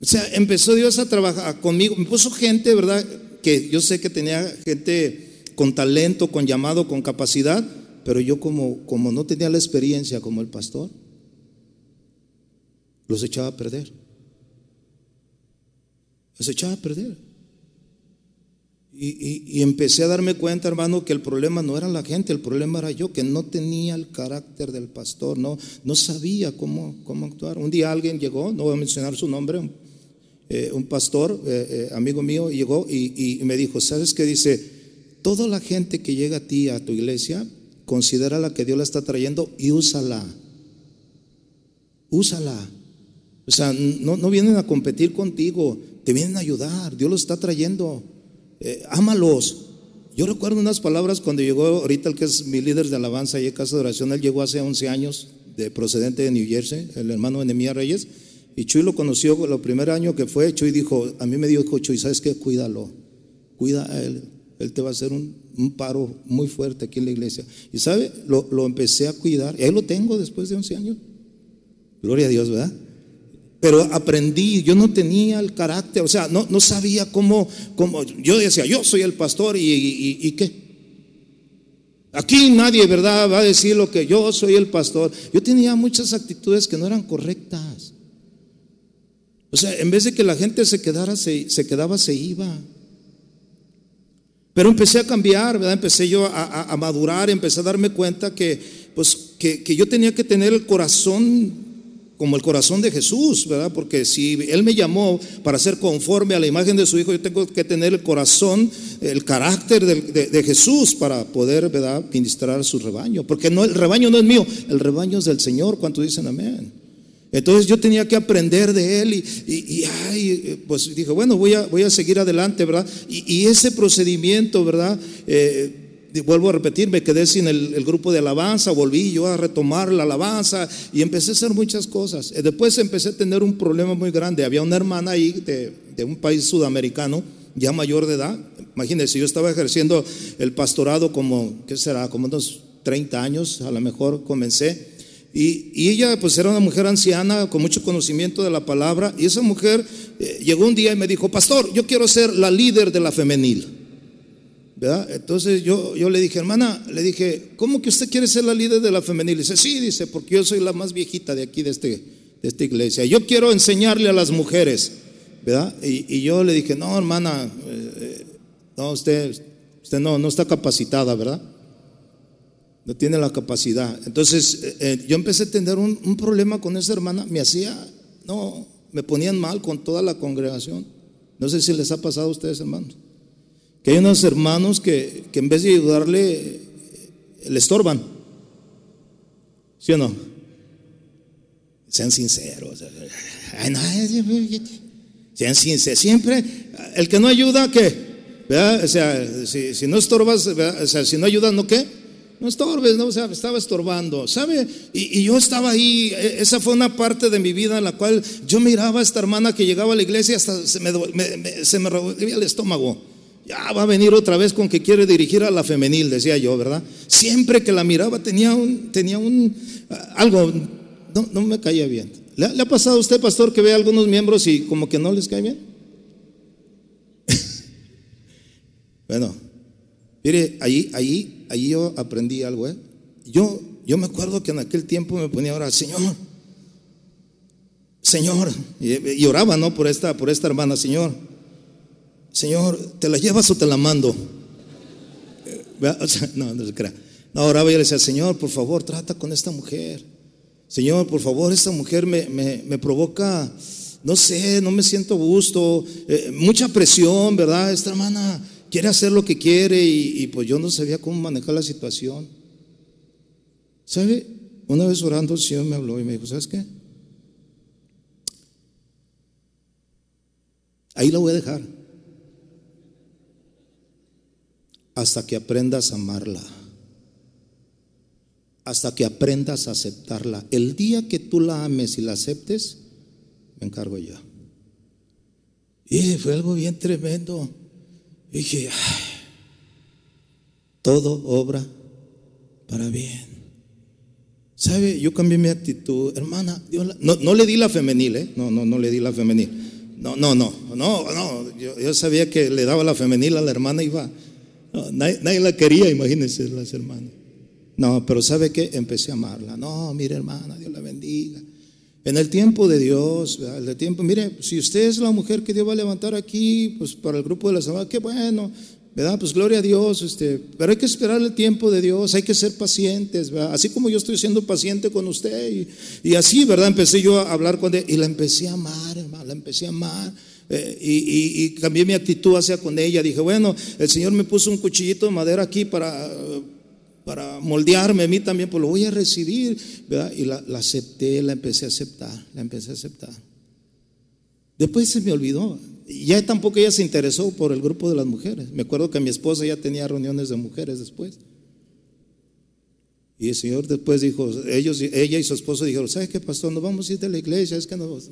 O sea, empezó Dios a trabajar conmigo. Me puso gente, ¿verdad? Que yo sé que tenía gente con talento, con llamado, con capacidad, pero yo como, como no tenía la experiencia como el pastor, los echaba a perder. Los echaba a perder. Y, empecé a darme cuenta, hermano, que el problema no era la gente, el problema era yo, que no tenía el carácter del pastor, no, no sabía cómo, cómo actuar. Un día alguien llegó, no voy a mencionar su nombre, un, eh, pastor, eh, eh, amigo mío, llegó y, me dijo, ¿sabes qué? Dice, toda la gente que llega a ti, a tu iglesia, considera la que Dios la está trayendo y úsala. Úsala. O sea, no, no vienen a competir contigo, te vienen a ayudar, Dios los está trayendo. Eh, ámalos. Yo recuerdo unas palabras cuando llegó ahorita el que es mi líder de alabanza y de casa de oración, él llegó hace 11 años, de procedente de New Jersey, el hermano Enemía Reyes, y Chuy lo conoció el primer año que fue, Chuy dijo, a mí me dijo Chuy, ¿sabes qué? Cuídalo, cuida a él, él te va a hacer un, paro muy fuerte aquí en la iglesia. Y sabe, lo, lo empecé a cuidar, y ahí lo tengo después de 11 años. Gloria a Dios, ¿verdad? Pero aprendí, yo no tenía el carácter, o sea, no, no sabía cómo, cómo, yo decía, yo soy el pastor y, y, qué. Aquí nadie, ¿verdad?, va a decir lo que yo soy el pastor. Yo tenía muchas actitudes que no eran correctas. O sea, en vez de que la gente se quedara, se, se quedaba, se iba. Pero empecé a cambiar, ¿verdad? Empecé yo a, a, madurar, empecé a darme cuenta que, pues, que, que yo tenía que tener el corazón como el corazón de Jesús, ¿verdad? Porque si Él me llamó para ser conforme a la imagen de su Hijo, yo tengo que tener el corazón, el carácter de, Jesús para poder, ¿verdad?, ministrar su rebaño. Porque no, el rebaño no es mío, el rebaño es del Señor. ¿Cuánto dicen amén? Entonces yo tenía que aprender de Él y, ay, pues dije, bueno, voy a, voy a seguir adelante, ¿verdad? Y, ese procedimiento, ¿verdad? Eh, vuelvo a repetir, me quedé sin el, grupo de alabanza, volví yo a retomar la alabanza y empecé a hacer muchas cosas. Eh, después empecé a tener un problema muy grande. Había una hermana ahí de, un país sudamericano, ya mayor de edad. Imagínense, yo estaba ejerciendo el pastorado como, ¿qué será? Como unos 30 años, a lo mejor comencé. Y, ella pues era una mujer anciana con mucho conocimiento de la palabra y esa mujer eh, llegó un día y me dijo, pastor, yo quiero ser la líder de la femenil. Entonces yo, yo le dije, hermana, le dije, ¿cómo que usted quiere ser la líder de la femenil? dice, sí, dice, porque yo soy la más viejita de aquí, de, este, de esta iglesia. Yo quiero enseñarle a las mujeres, ¿verdad? Y, yo le dije, no, hermana, eh, eh, no, usted, usted no, no está capacitada, ¿verdad? No tiene la capacidad. Entonces eh, yo empecé a tener un, problema con esa hermana, me hacía, no, me ponían mal con toda la congregación. No sé si les ha pasado a ustedes, hermanos. Que hay unos hermanos que, en vez de ayudarle, le estorban. ¿Sí o no? Sean sinceros. sean sinceros. Siempre, el que no ayuda, ¿qué? O sea, si, no estorbas, o sea, si no ayudas, ¿no qué? No estorbes, estaba estorbando, ¿sabe? Y, yo estaba ahí, e, esa fue una parte de mi vida en la cual yo miraba a esta hermana que llegaba a la iglesia hasta se me, me revolvía el estómago. Ya va a venir otra vez con que quiere dirigir a la femenil, decía yo, ¿verdad? Siempre que la miraba tenía un, tenía un, algo, no, no me caía bien. ¿Le, ha pasado a usted, pastor, que ve a algunos miembros y como que no les cae bien? [LAUGHS] bueno, mire, ahí, ahí, ahí yo aprendí algo, ¿eh? Yo, yo me acuerdo que en aquel tiempo me ponía a orar, Señor, Señor, y, oraba, ¿no? Por esta, por esta hermana, Señor Señor, ¿te la llevas o te la mando? no, no se crea. No, oraba y le decía, Señor, por favor, trata con esta mujer. Señor, por favor, esta mujer me, me, provoca, no sé, no me siento gusto, eh, mucha presión, ¿verdad? Esta hermana quiere hacer lo que quiere y, pues yo no sabía cómo manejar la situación. ¿Sabe? Una vez orando el Señor me habló y me dijo, ¿sabes qué? Ahí la voy a dejar. hasta que aprendas a amarla, hasta que aprendas a aceptarla. El día que tú la ames y la aceptes, me encargo yo. Y fue algo bien tremendo. Y dije, todo obra para bien. ¿Sabe? Yo cambié mi actitud. Hermana, no, le di la femenil, ¿eh? No, no, no le di la femenil. No, no, no, no, no. Yo, sabía que le daba la femenil a la hermana, iba nadie, la quería, imagínense las hermanas. No, pero ¿sabe qué? Empecé a amarla. No, mire hermana, Dios la. En el tiempo de Dios, el tiempo, mire, si usted es la mujer que Dios va a levantar aquí, pues para el grupo de la semana, qué bueno, ¿verdad? Pues gloria a Dios, este, pero hay que esperar el tiempo de Dios, hay que ser pacientes, ¿verdad? Así como yo estoy siendo paciente con usted, y, así, ¿verdad? Empecé yo a hablar con él y la empecé a amar, hermano, la empecé a amar. Eh, y, y, cambié mi actitud hacia con ella. Dije, bueno, el Señor me puso un cuchillito de madera aquí para, para moldearme a mí también, pues lo voy a recibir. Y la, acepté, la empecé a aceptar, la empecé a aceptar. Después se me olvidó, ya tampoco ella se interesó por el grupo de las mujeres. Me acuerdo que mi esposa ya tenía reuniones de mujeres después. Y el Señor después dijo, ellos, ella y su esposo dijeron, ¿sabes qué, pastor? Nos vamos a ir de la iglesia, es que nos,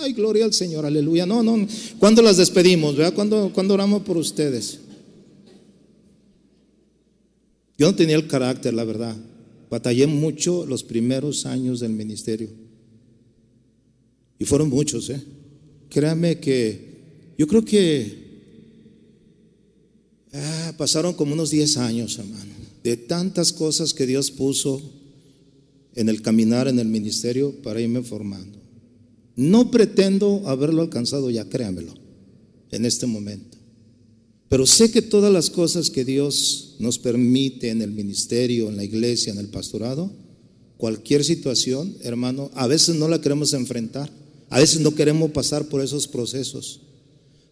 ay, gloria al Señor, aleluya. No, no, ¿cuándo las despedimos? ¿Cuándo, ¿Cuándo oramos por ustedes? Yo no tenía el carácter, la verdad. Batallé mucho los primeros años del ministerio. Y fueron muchos, ¿eh? Créame que yo creo que ah, pasaron como unos 10 años, hermano, de tantas cosas que Dios puso en el caminar en el ministerio para irme formando. No pretendo haberlo alcanzado ya, créanmelo, en este momento. Pero sé que todas las cosas que Dios nos permite en el ministerio, en la iglesia, en el pastorado, cualquier situación, hermano, a veces no la queremos enfrentar, a veces no queremos pasar por esos procesos.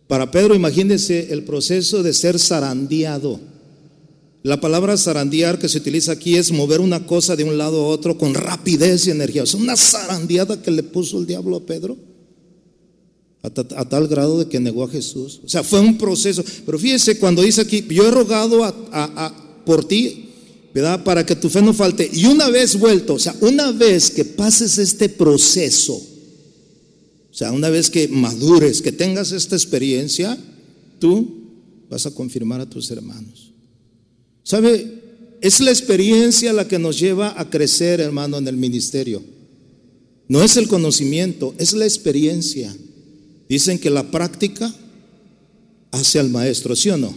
Para Pedro, imagínense el proceso de ser zarandeado. La palabra zarandear que se utiliza aquí es mover una cosa de un lado a otro con rapidez y energía. Es una zarandeada que le puso el diablo a Pedro a, tal grado de que negó a Jesús. O sea, fue un proceso. Pero fíjese cuando dice aquí, yo he rogado por ti, ¿verdad? Para que tu fe no falte. Y una vez vuelto, o sea, una vez que pases este proceso, o sea, una vez que madures, que tengas esta experiencia, tú vas a confirmar a tus hermanos. ¿Sabe? Es la experiencia la que nos lleva a crecer, hermano, en el ministerio. No es el conocimiento, es la experiencia. Dicen que la práctica hace al maestro, ¿sí o no?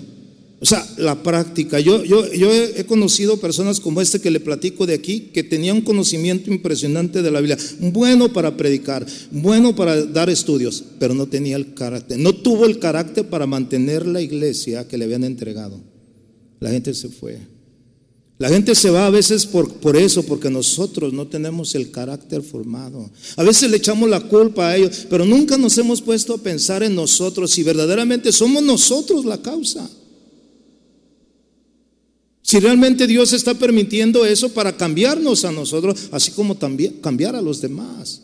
O sea, la práctica. Yo, yo, yo he conocido personas como este que le platico de aquí, que tenía un conocimiento impresionante de la Biblia, bueno para predicar, bueno para dar estudios, pero no tenía el carácter, no tuvo el carácter para mantener la iglesia que le habían entregado. La gente se fue. La gente se va a veces por, por eso, porque nosotros no tenemos el carácter formado. A veces le echamos la culpa a ellos, pero nunca nos hemos puesto a pensar en nosotros si verdaderamente somos nosotros la causa. Si realmente Dios está permitiendo eso para cambiarnos a nosotros, así como también cambiar a los demás.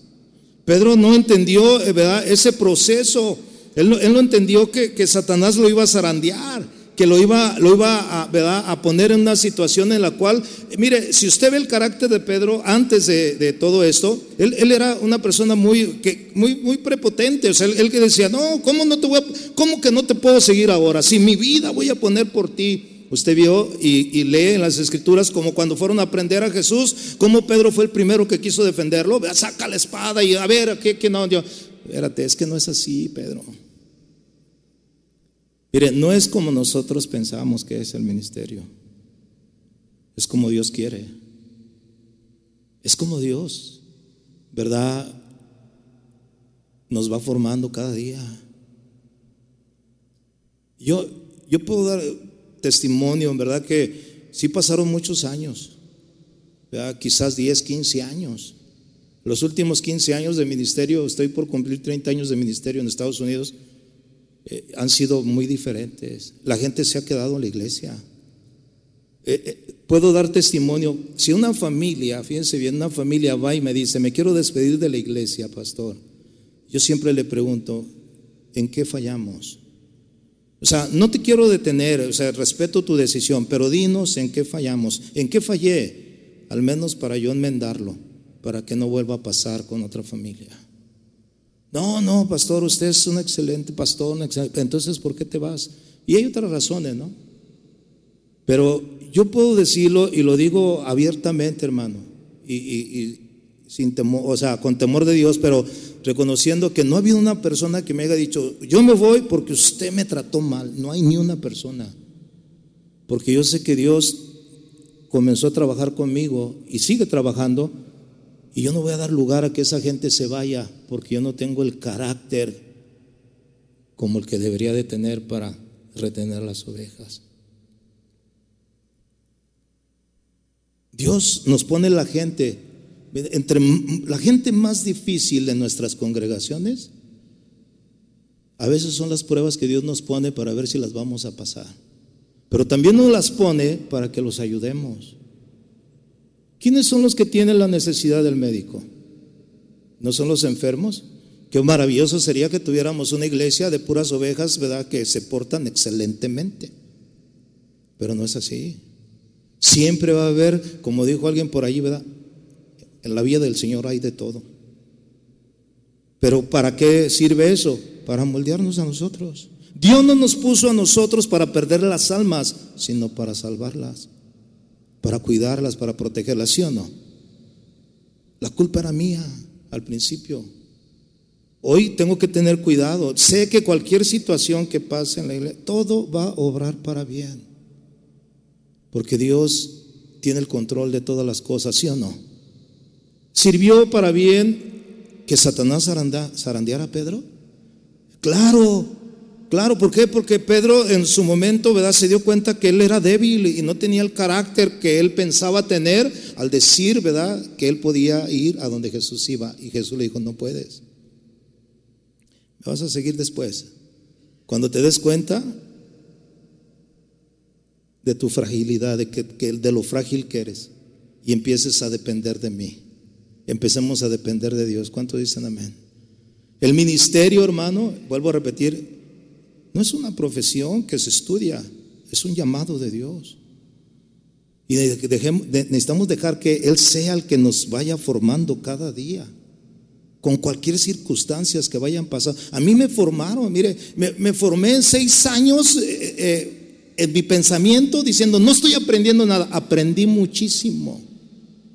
Pedro no entendió eh, ese proceso. Él no, entendió que, Satanás lo iba a zarandear, que lo iba, lo iba a, a, poner en una situación en la cual, mire, si usted ve el carácter de Pedro antes de, todo esto, él, era una persona muy, que, muy, muy prepotente. O sea, él, que decía, no, ¿cómo, no te voy ¿cómo que no te puedo seguir ahora? Si mi vida voy a poner por ti. Usted vio y, lee en las escrituras como cuando fueron a aprender a Jesús, como Pedro fue el primero que quiso defenderlo. Saca la espada y a ver, ¿qué, qué no? Yo, espérate, es que no es así, Pedro. Mire, no es como nosotros pensamos que es el ministerio. Es como Dios quiere. Es como Dios, ¿verdad? Nos va formando cada día. Yo, yo puedo dar, testimonio, en verdad que sí pasaron muchos años, quizás 10, 15 años. Los últimos 15 años de ministerio, estoy por cumplir 30 años de ministerio en Estados Unidos, eh, han sido muy diferentes. La gente se ha quedado en la iglesia. Eh, eh, puedo dar testimonio, si una familia, fíjense bien, una familia va y me dice, me quiero despedir de la iglesia, pastor, yo siempre le pregunto, ¿en qué fallamos? O sea, no te quiero detener, o sea, respeto tu decisión, pero dinos en qué fallamos, en qué fallé, al menos para yo enmendarlo, para que no vuelva a pasar con otra familia. No, no, pastor, usted es un excelente pastor, entonces ¿por qué te vas? Y hay otras razones, ¿no? Pero yo puedo decirlo y lo digo abiertamente, hermano, y, y sin temor, o sea, con temor de Dios, pero reconociendo que no ha habido una persona que me haya dicho, yo me voy porque usted me trató mal. No hay ni una persona. porque yo sé que Dios comenzó a trabajar conmigo y sigue trabajando, y yo no voy a dar lugar a que esa gente se vaya, porque yo no tengo el carácter como el que debería de tener para retener las ovejas. Dios nos pone la gente, entre la gente más difícil de nuestras congregaciones, a veces son las pruebas que Dios nos pone para ver si las vamos a pasar. Pero también nos las pone para que los ayudemos. ¿Quiénes son los que tienen la necesidad del médico? ¿No son los enfermos? Qué maravilloso sería que tuviéramos una iglesia de puras ovejas, ¿verdad? Que se portan excelentemente. Pero no es así. Siempre va a haber, como dijo alguien por allí, ¿verdad? En la vida del Señor hay de todo. Pero ¿para qué sirve eso? Para moldearnos a nosotros. Dios no nos puso a nosotros para perder las almas, sino para salvarlas, para cuidarlas, para protegerlas, ¿sí o no? La culpa era mía al principio. Hoy tengo que tener cuidado. Sé que cualquier situación que pase en la iglesia, todo va a obrar para bien. Porque Dios tiene el control de todas las cosas, ¿sí o no? ¿Sirvió para bien que Satanás zarandeara a Pedro? Claro, claro, ¿por qué? Porque Pedro en su momento, ¿verdad? Se dio cuenta que él era débil y no tenía el carácter que él pensaba tener al decir, ¿verdad? Que él podía ir a donde Jesús iba. Y Jesús le dijo, no puedes. Me vas a seguir después. Cuando te des cuenta, de tu fragilidad, de, que, de lo frágil que eres, y empieces a depender de mí. Empecemos a depender de Dios. ¿Cuántos dicen amén? El ministerio, hermano, vuelvo a repetir, no es una profesión que se estudia, es un llamado de Dios. Y necesitamos dejar que Él sea el que nos vaya formando cada día, con cualquier circunstancias que vayan pasando. A mí me formaron, mire, me, formé en seis años. Eh, eh, en mi pensamiento diciendo, no estoy aprendiendo nada, aprendí muchísimo,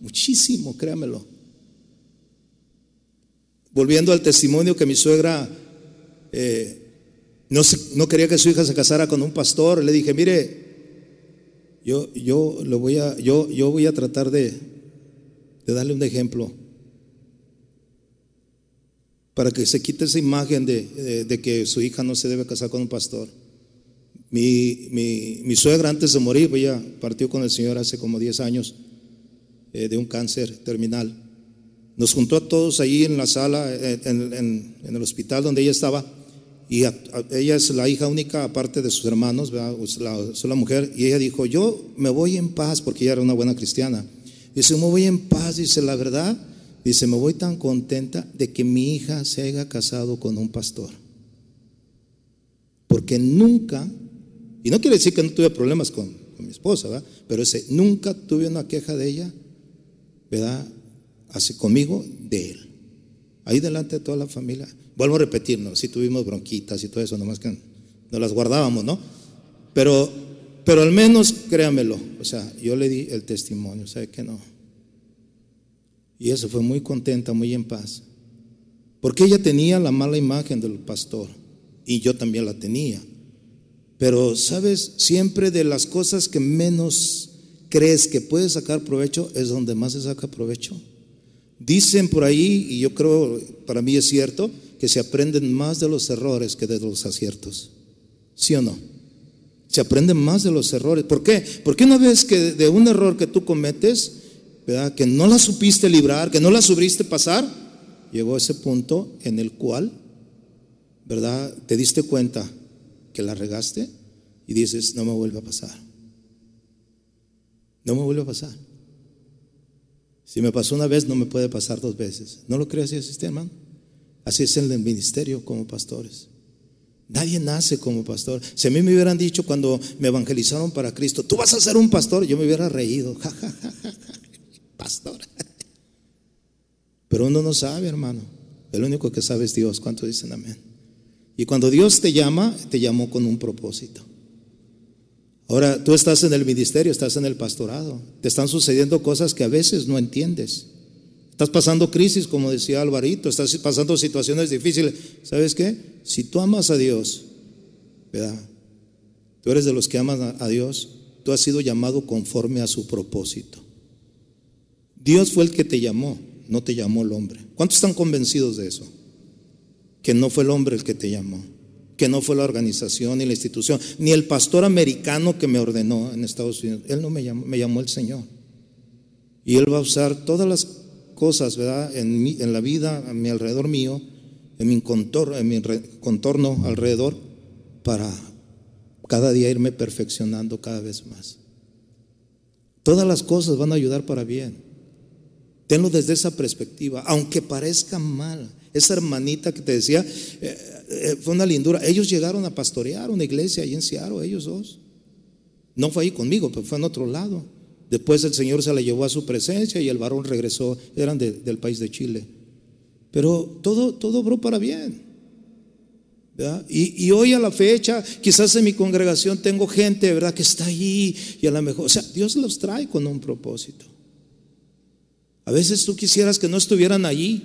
muchísimo, créamelo. Volviendo al testimonio que mi suegra eh, no, no, quería que su hija se casara con un pastor, le dije, mire, yo, yo, lo voy, a, yo, yo voy a tratar de, de darle un ejemplo para que se quite esa imagen de, de que su hija no se debe casar con un pastor. Mi, mi, suegra antes de morir, ella partió con el Señor hace como 10 años eh, de un cáncer terminal. Nos juntó a todos ahí en la sala, eh, en, el hospital donde ella estaba, y ella es la hija única, aparte de sus hermanos, es la, mujer, y ella dijo, yo me voy en paz, porque ella era una buena cristiana. Dice, me voy en paz, dice, la verdad, dice, me voy tan contenta de que mi hija se haya casado con un pastor. Porque nunca y no quiere decir que no tuve problemas con, mi esposa, ¿verdad? Pero ese, nunca tuve una queja de ella, ¿verdad? Así conmigo, de él. Ahí delante de toda la familia. Vuelvo a repetirnos, sí tuvimos bronquitas y todo eso, nomás que no las guardábamos, ¿no? Pero, pero al menos créamelo, o sea, yo le di el testimonio, ¿sabe que no? Y eso fue muy contenta, muy en paz. Porque ella tenía la mala imagen del pastor y yo también la tenía. Pero, ¿sabes? Siempre de las cosas que menos crees que puedes sacar provecho es donde más se saca provecho. Dicen por ahí, y yo creo, para mí es cierto, que se aprenden más de los errores que de los aciertos. ¿Sí o no? Se aprenden más de los errores. ¿Por qué? Porque una vez que de un error que tú cometes, ¿verdad? que no la supiste librar, que no la supiste pasar, llegó a ese punto en el cual, ¿verdad? Te diste cuenta que la regaste y dices, no me vuelve a pasar. No me vuelve a pasar. Si me pasó una vez, no me puede pasar dos veces. ¿No lo crees así, hermano? Así es en el ministerio como pastores. Nadie nace como pastor. Si a mí me hubieran dicho cuando me evangelizaron para Cristo, tú vas a ser un pastor, yo me hubiera reído. [LAUGHS] pastor. [LAUGHS] Pero uno no sabe, hermano. El único que sabe es Dios. ¿Cuánto dicen amén? Y cuando Dios te llama, te llamó con un propósito. Ahora, tú estás en el ministerio, estás en el pastorado. Te están sucediendo cosas que a veces no entiendes. Estás pasando crisis, como decía Alvarito, estás pasando situaciones difíciles. ¿Sabes qué? Si tú amas a Dios, ¿verdad? Tú eres de los que aman a Dios, tú has sido llamado conforme a su propósito. Dios fue el que te llamó, no te llamó el hombre. ¿Cuántos están convencidos de eso? Que no fue el hombre el que te llamó, que no fue la organización ni la institución, ni el pastor americano que me ordenó en Estados Unidos. Él no me llamó, me llamó el Señor. Y Él va a usar todas las cosas, ¿verdad? En, en la vida, a mi alrededor mío, en mi contorno, en mi contorno alrededor, para cada día irme perfeccionando cada vez más. Todas las cosas van a ayudar para bien. Tenlo desde esa perspectiva, aunque parezca mal. Esa hermanita que te decía, eh, eh, fue una lindura. Ellos llegaron a pastorear una iglesia ahí en Seattle, ellos dos. No fue ahí conmigo, pero fue en otro lado. Después el Señor se la llevó a su presencia y el varón regresó, eran del país de Chile. Pero todo, todo obró para bien. Y, y, hoy a la fecha, quizás en mi congregación tengo gente, ¿verdad?, que está ahí y a lo mejor, o sea, Dios los trae con un propósito. A veces tú quisieras que no estuvieran allí,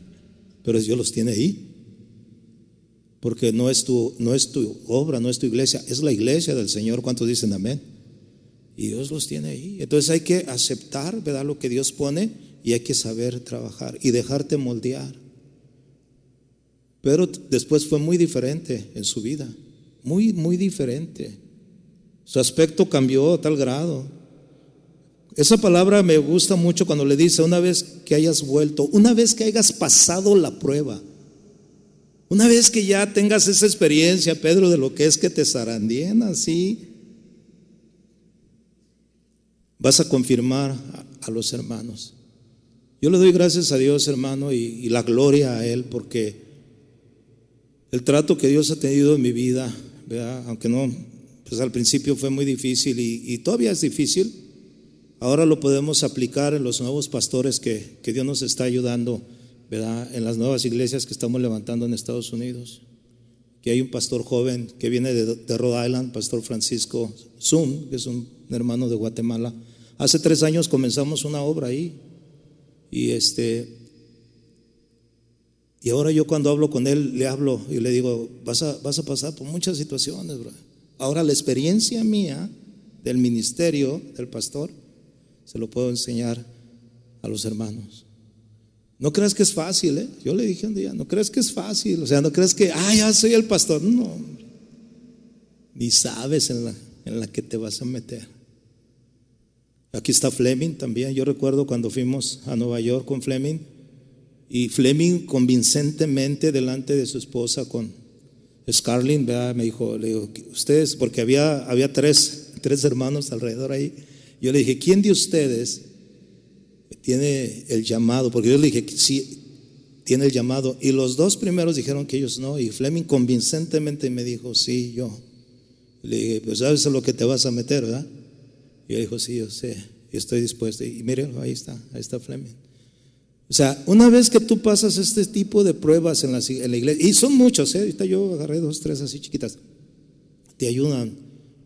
[LAUGHS] pero Dios los tiene ahí. Porque no es, tu, no es tu obra, no es tu iglesia, es la iglesia del Señor. ¿Cuántos dicen amén? Y Dios los tiene ahí. Entonces hay que aceptar, ¿verdad? Lo que Dios pone y hay que saber trabajar y dejarte moldear. Pero después fue muy diferente en su vida, muy, muy diferente. Su aspecto cambió a tal grado. Esa palabra me gusta mucho cuando le dice, una vez que hayas vuelto, una vez que hayas pasado la prueba, una vez que ya tengas esa experiencia, Pedro, de lo que es que te zarandien así, vas a confirmar a, los hermanos. Yo le doy gracias a Dios, hermano, y, la gloria a Él, porque el trato que Dios ha tenido en mi vida, aunque no, pues al principio fue muy difícil y, todavía es difícil, ahora lo podemos aplicar en los nuevos pastores que, Dios nos está ayudando, ¿verdad? en las nuevas iglesias que estamos levantando en Estados Unidos. Que hay un pastor joven que viene de, de Rhode Island, Pastor Francisco Zoom, que es un hermano de Guatemala. Hace tres años comenzamos una obra ahí. Y este, y ahora yo cuando hablo con él, le hablo y le digo, vas a, vas a pasar por muchas situaciones. Ahora la experiencia mía del ministerio del pastor, se lo puedo enseñar a los hermanos. No creas que es fácil, ¿eh? Yo le dije un día, no creas que es fácil, o sea, no creas que, ah, ya soy el pastor. No, ni sabes en la, en la que te vas a meter. Aquí está Fleming también. Yo recuerdo cuando fuimos a Nueva York con Fleming y Fleming convincentemente delante de su esposa con Scarlett, me dijo, le digo, ustedes, porque había, había tres, tres hermanos alrededor ahí. Yo le dije, ¿quién de ustedes tiene el llamado? Porque yo le dije, sí, tiene el llamado. Y los dos primeros dijeron que ellos no. Y Fleming convincentemente me dijo, sí, yo. Le dije, pues sabes a lo que te vas a meter, ¿verdad? Y él dijo, sí, yo sé, estoy dispuesto. Y miren, ahí está, ahí está Fleming. O sea, una vez que tú pasas este tipo de pruebas en la, en la iglesia, y son muchos, ¿eh? ahorita yo agarré dos, tres así chiquitas, te ayudan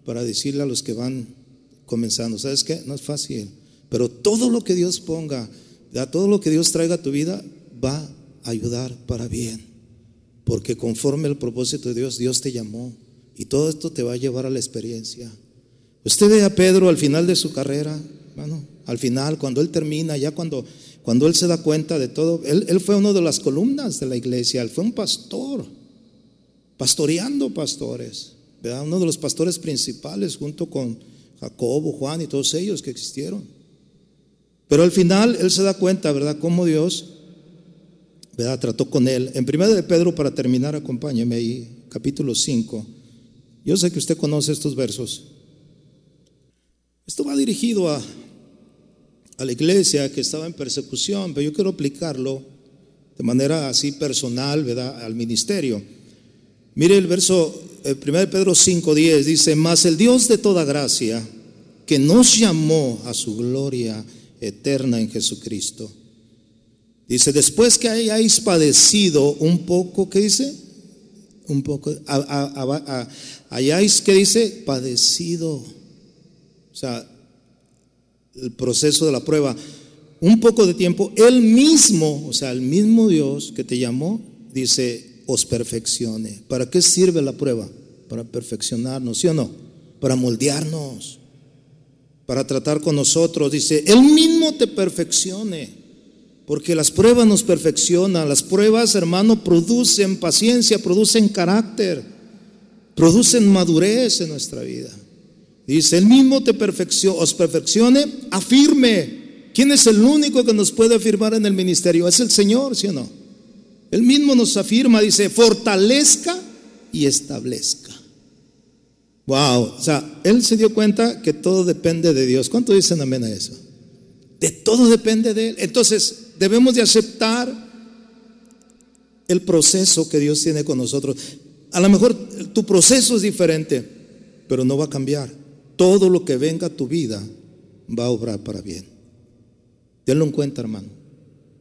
para decirle a los que van comenzando, ¿sabes qué? No es fácil, pero todo lo que Dios ponga, todo lo que Dios traiga a tu vida, va a ayudar para bien, porque conforme al propósito de Dios, Dios te llamó, y todo esto te va a llevar a la experiencia. Usted ve a Pedro al final de su carrera, bueno, al final, cuando él termina, ya cuando, cuando él se da cuenta de todo, él, fue uno de las columnas de la iglesia, él fue un pastor, pastoreando pastores, ¿verdad? uno de los pastores principales junto con Jacobo, Juan y todos ellos que existieron. Pero al final él se da cuenta, ¿verdad?, cómo Dios, ¿verdad?, trató con él. En primera de Pedro, para terminar, acompáñeme ahí, capítulo 5. Yo sé que usted conoce estos versos. Esto va dirigido a, a la iglesia que estaba en persecución, pero yo quiero aplicarlo de manera así personal, ¿verdad?, al ministerio. Mire el verso, el 1 Pedro 5:10 dice, mas el Dios de toda gracia, que nos llamó a su gloria eterna en Jesucristo. Dice, después que hayáis padecido un poco, ¿qué dice? Un poco, hayáis, ¿qué dice? Padecido o sea, el proceso de la prueba, un poco de tiempo, Él mismo, o sea, el mismo Dios que te llamó, dice, os perfeccione. ¿Para qué sirve la prueba? Para perfeccionarnos, ¿sí o no? Para moldearnos. para tratar con nosotros. Dice, Él mismo te perfeccione, porque las pruebas nos perfeccionan. Las pruebas, hermano, producen paciencia, producen carácter, producen madurez en nuestra vida. Dice, Él mismo te os perfeccione, afirme. ¿Quién es el único que nos puede afirmar en el ministerio? Es el Señor, ¿sí o no? Él mismo nos afirma, dice, fortalezca y establezca. Wow, o sea, él se dio cuenta que todo depende de Dios. ¿Cuánto dicen amén a eso? De todo depende de él. Entonces, debemos de aceptar el proceso que Dios tiene con nosotros. A lo mejor tu proceso es diferente, pero no va a cambiar. Todo lo que venga a tu vida va a obrar para bien. Tenlo en cuenta, hermano.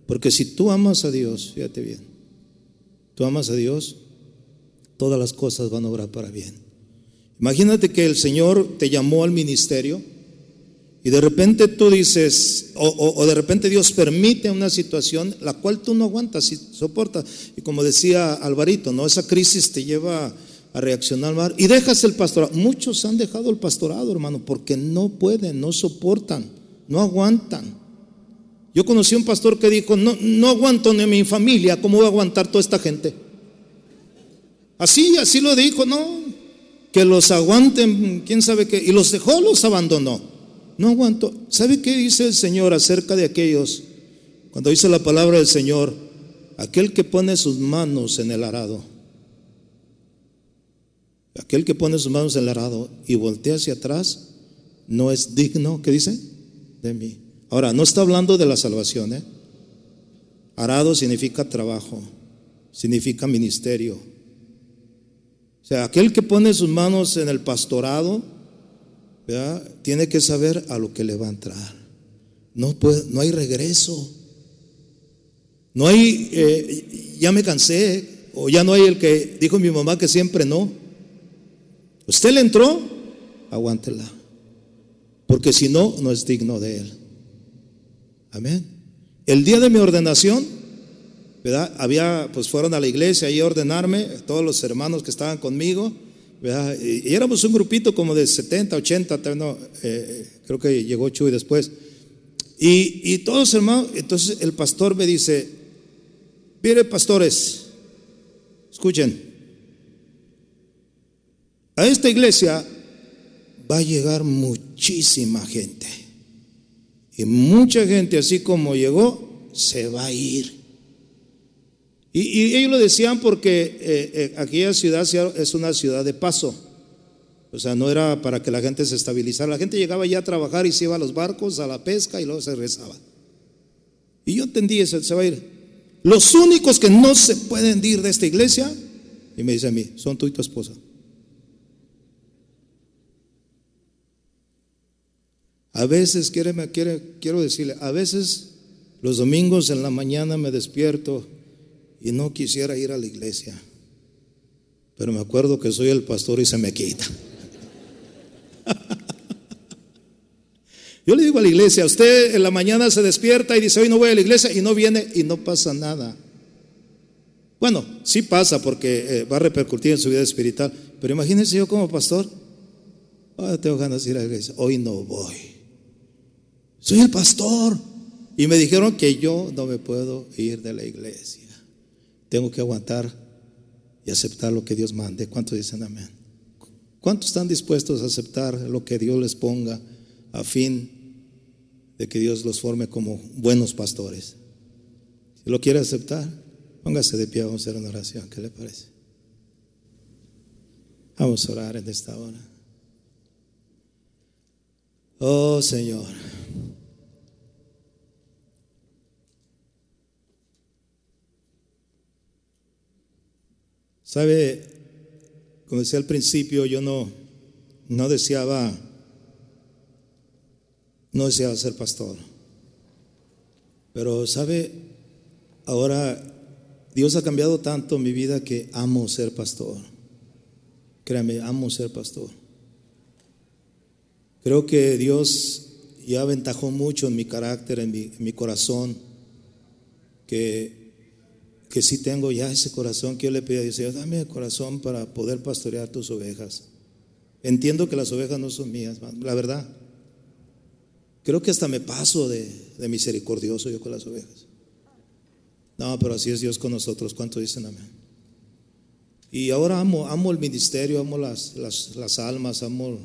Porque si tú amas a Dios, fíjate bien, tú amas a Dios, todas las cosas van a obrar para bien. Imagínate que el Señor te llamó al ministerio y de repente tú dices, o, de repente Dios permite una situación la cual tú no aguantas y soportas. Y como decía Alvarito, ¿no? Esa crisis te lleva a reaccionar mal y dejas el pastorado. Muchos han dejado el pastorado, hermano, porque no pueden, no soportan, no aguantan. Yo conocí un pastor que dijo, no, no aguanto ni mi familia, ¿cómo voy a aguantar toda esta gente? Así, así lo dijo, no, que los aguanten, quién sabe qué, y los dejó, los abandonó. No aguanto. ¿Sabe qué dice el Señor acerca de aquellos? Cuando dice la palabra del Señor, aquel que pone sus manos en el arado, aquel que pone sus manos en el arado y voltea hacia atrás, no es digno, ¿qué dice? De mí. Ahora, no está hablando de la salvación, ¿eh? Arado significa trabajo, significa ministerio o sea, aquel que pone sus manos en el pastorado, tiene que saber a lo que le va a entrar. No, puede, no hay regreso. No hay, eh, ya me cansé, o ya no hay el que dijo mi mamá que siempre no. Usted le entró, aguántela. Porque si no, no es digno de él. Amén. El día de mi ordenación, había, pues fueron a la iglesia ahí a ordenarme, todos los hermanos que estaban conmigo, Y, éramos un grupito como de 70, 80, eh, creo que llegó Chuy después. Y, y todos hermanos, entonces el pastor me dice, mire pastores, escuchen, a esta iglesia va a llegar muchísima gente. Y mucha gente, así como llegó, se va a ir. Y, ellos lo decían porque eh, eh, aquella ciudad es una ciudad de paso. O sea, no era para que la gente se estabilizara. La gente llegaba ya a trabajar y se iba a los barcos, a la pesca y luego se regresaba. Y yo entendí eso, se va a ir. Los únicos que no se pueden ir de esta iglesia, y me dice a mí, son tú y tu esposa. A veces, quiero decirle, a veces los domingos en la mañana me despierto y no quisiera ir a la iglesia. Pero me acuerdo que soy el pastor y se me quita. Yo le digo a la iglesia, usted en la mañana se despierta y dice, hoy no voy a la iglesia y no viene y no pasa nada. Bueno, sí pasa porque eh, va a repercutir en su vida espiritual, pero imagínense yo como pastor, oh, tengo ganas de ir a la iglesia, hoy no voy. Soy el pastor. Y me dijeron que yo no me puedo ir de la iglesia. Tengo que aguantar y aceptar lo que Dios mande. ¿Cuántos dicen amén? ¿Cuántos están dispuestos a aceptar lo que Dios les ponga a fin de que Dios los forme como buenos pastores? Si lo quiere aceptar, póngase de pie, vamos a hacer una oración. ¿Qué le parece? Vamos a orar en esta hora. Oh Señor. Sabe, como decía al principio, yo no, no deseaba, no deseaba ser pastor. Pero sabe, ahora Dios ha cambiado tanto mi vida que amo ser pastor. Créame, amo ser pastor. Creo que Dios ya aventajó mucho en mi carácter, en mi, en mi corazón, que que sí tengo ya ese corazón que yo le pedí a Dios, dame el corazón para poder pastorear tus ovejas. Entiendo que las ovejas no son mías, la verdad. Creo que hasta me paso de, de misericordioso yo con las ovejas. No, pero así es Dios con nosotros. ¿Cuánto dicen amén? Y ahora amo, amo el ministerio, amo las, las, las almas, amo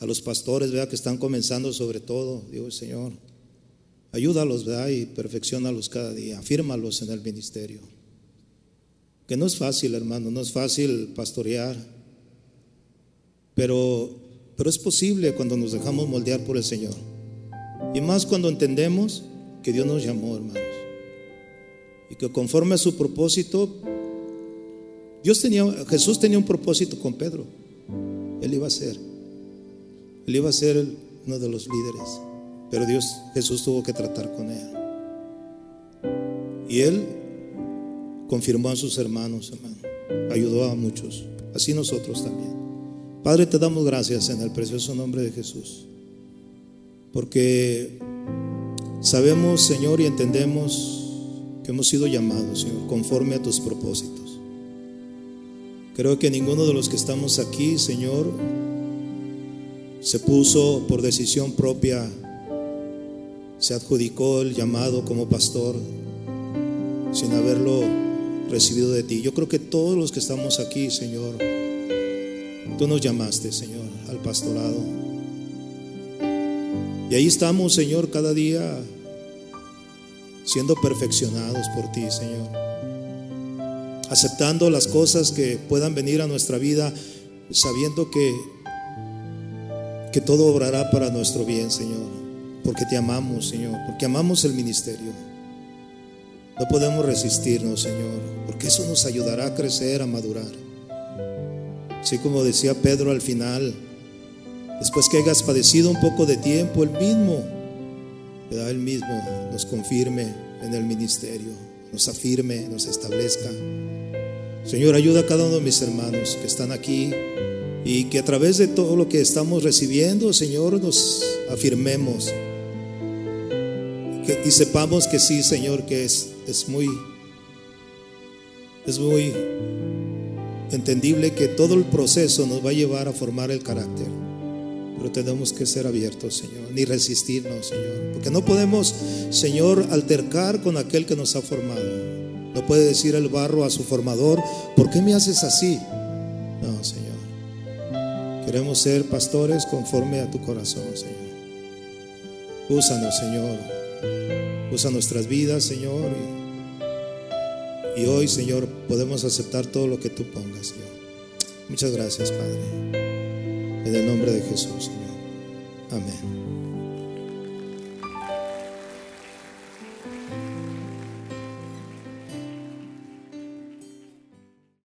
a los pastores, vea que están comenzando sobre todo. Digo, Señor, ayúdalos, ¿verdad? Y perfeccionalos cada día, afírmalos en el ministerio. Que no es fácil, hermano, no es fácil pastorear, pero, pero es posible cuando nos dejamos moldear por el Señor. Y más cuando entendemos que Dios nos llamó, hermanos. Y que conforme a su propósito, Dios tenía, Jesús tenía un propósito con Pedro. Él iba a ser, él iba a ser uno de los líderes. Pero Dios, Jesús tuvo que tratar con él. Y él confirmó a sus hermanos, hermano. Ayudó a muchos. Así nosotros también. Padre, te damos gracias en el precioso nombre de Jesús. Porque sabemos, Señor, y entendemos que hemos sido llamados, Señor, conforme a tus propósitos. Creo que ninguno de los que estamos aquí, Señor, se puso por decisión propia, se adjudicó el llamado como pastor sin haberlo recibido de ti. Yo creo que todos los que estamos aquí, Señor, tú nos llamaste, Señor, al pastorado. Y ahí estamos, Señor, cada día siendo perfeccionados por ti, Señor. Aceptando las cosas que puedan venir a nuestra vida, sabiendo que, que todo obrará para nuestro bien, Señor. Porque te amamos, Señor. Porque amamos el ministerio. No podemos resistirnos, Señor. Porque eso nos ayudará a crecer, a madurar. Así como decía Pedro al final, Después que hayas padecido un poco de tiempo, el mismo, ¿verdad? mismo nos confirme en el ministerio, nos afirme, nos establezca. Señor, ayuda a cada uno de mis hermanos que están aquí y que a través de todo lo que estamos recibiendo, Señor, nos afirmemos y sepamos que sí, Señor, que es, es muy, es muy entendible que todo el proceso nos va a llevar a formar el carácter. Pero tenemos que ser abiertos, Señor, ni resistirnos, Señor. Porque no podemos, Señor, altercar con aquel que nos ha formado. No puede decir el barro a su formador, ¿por qué me haces así? No, Señor. Queremos ser pastores conforme a tu corazón, Señor. Úsanos, Señor. Usa nuestras vidas, Señor. Y, y hoy, Señor, podemos aceptar todo lo que tú pongas, Señor. Muchas gracias, Padre. En el nombre de Jesús, Señor. Amén.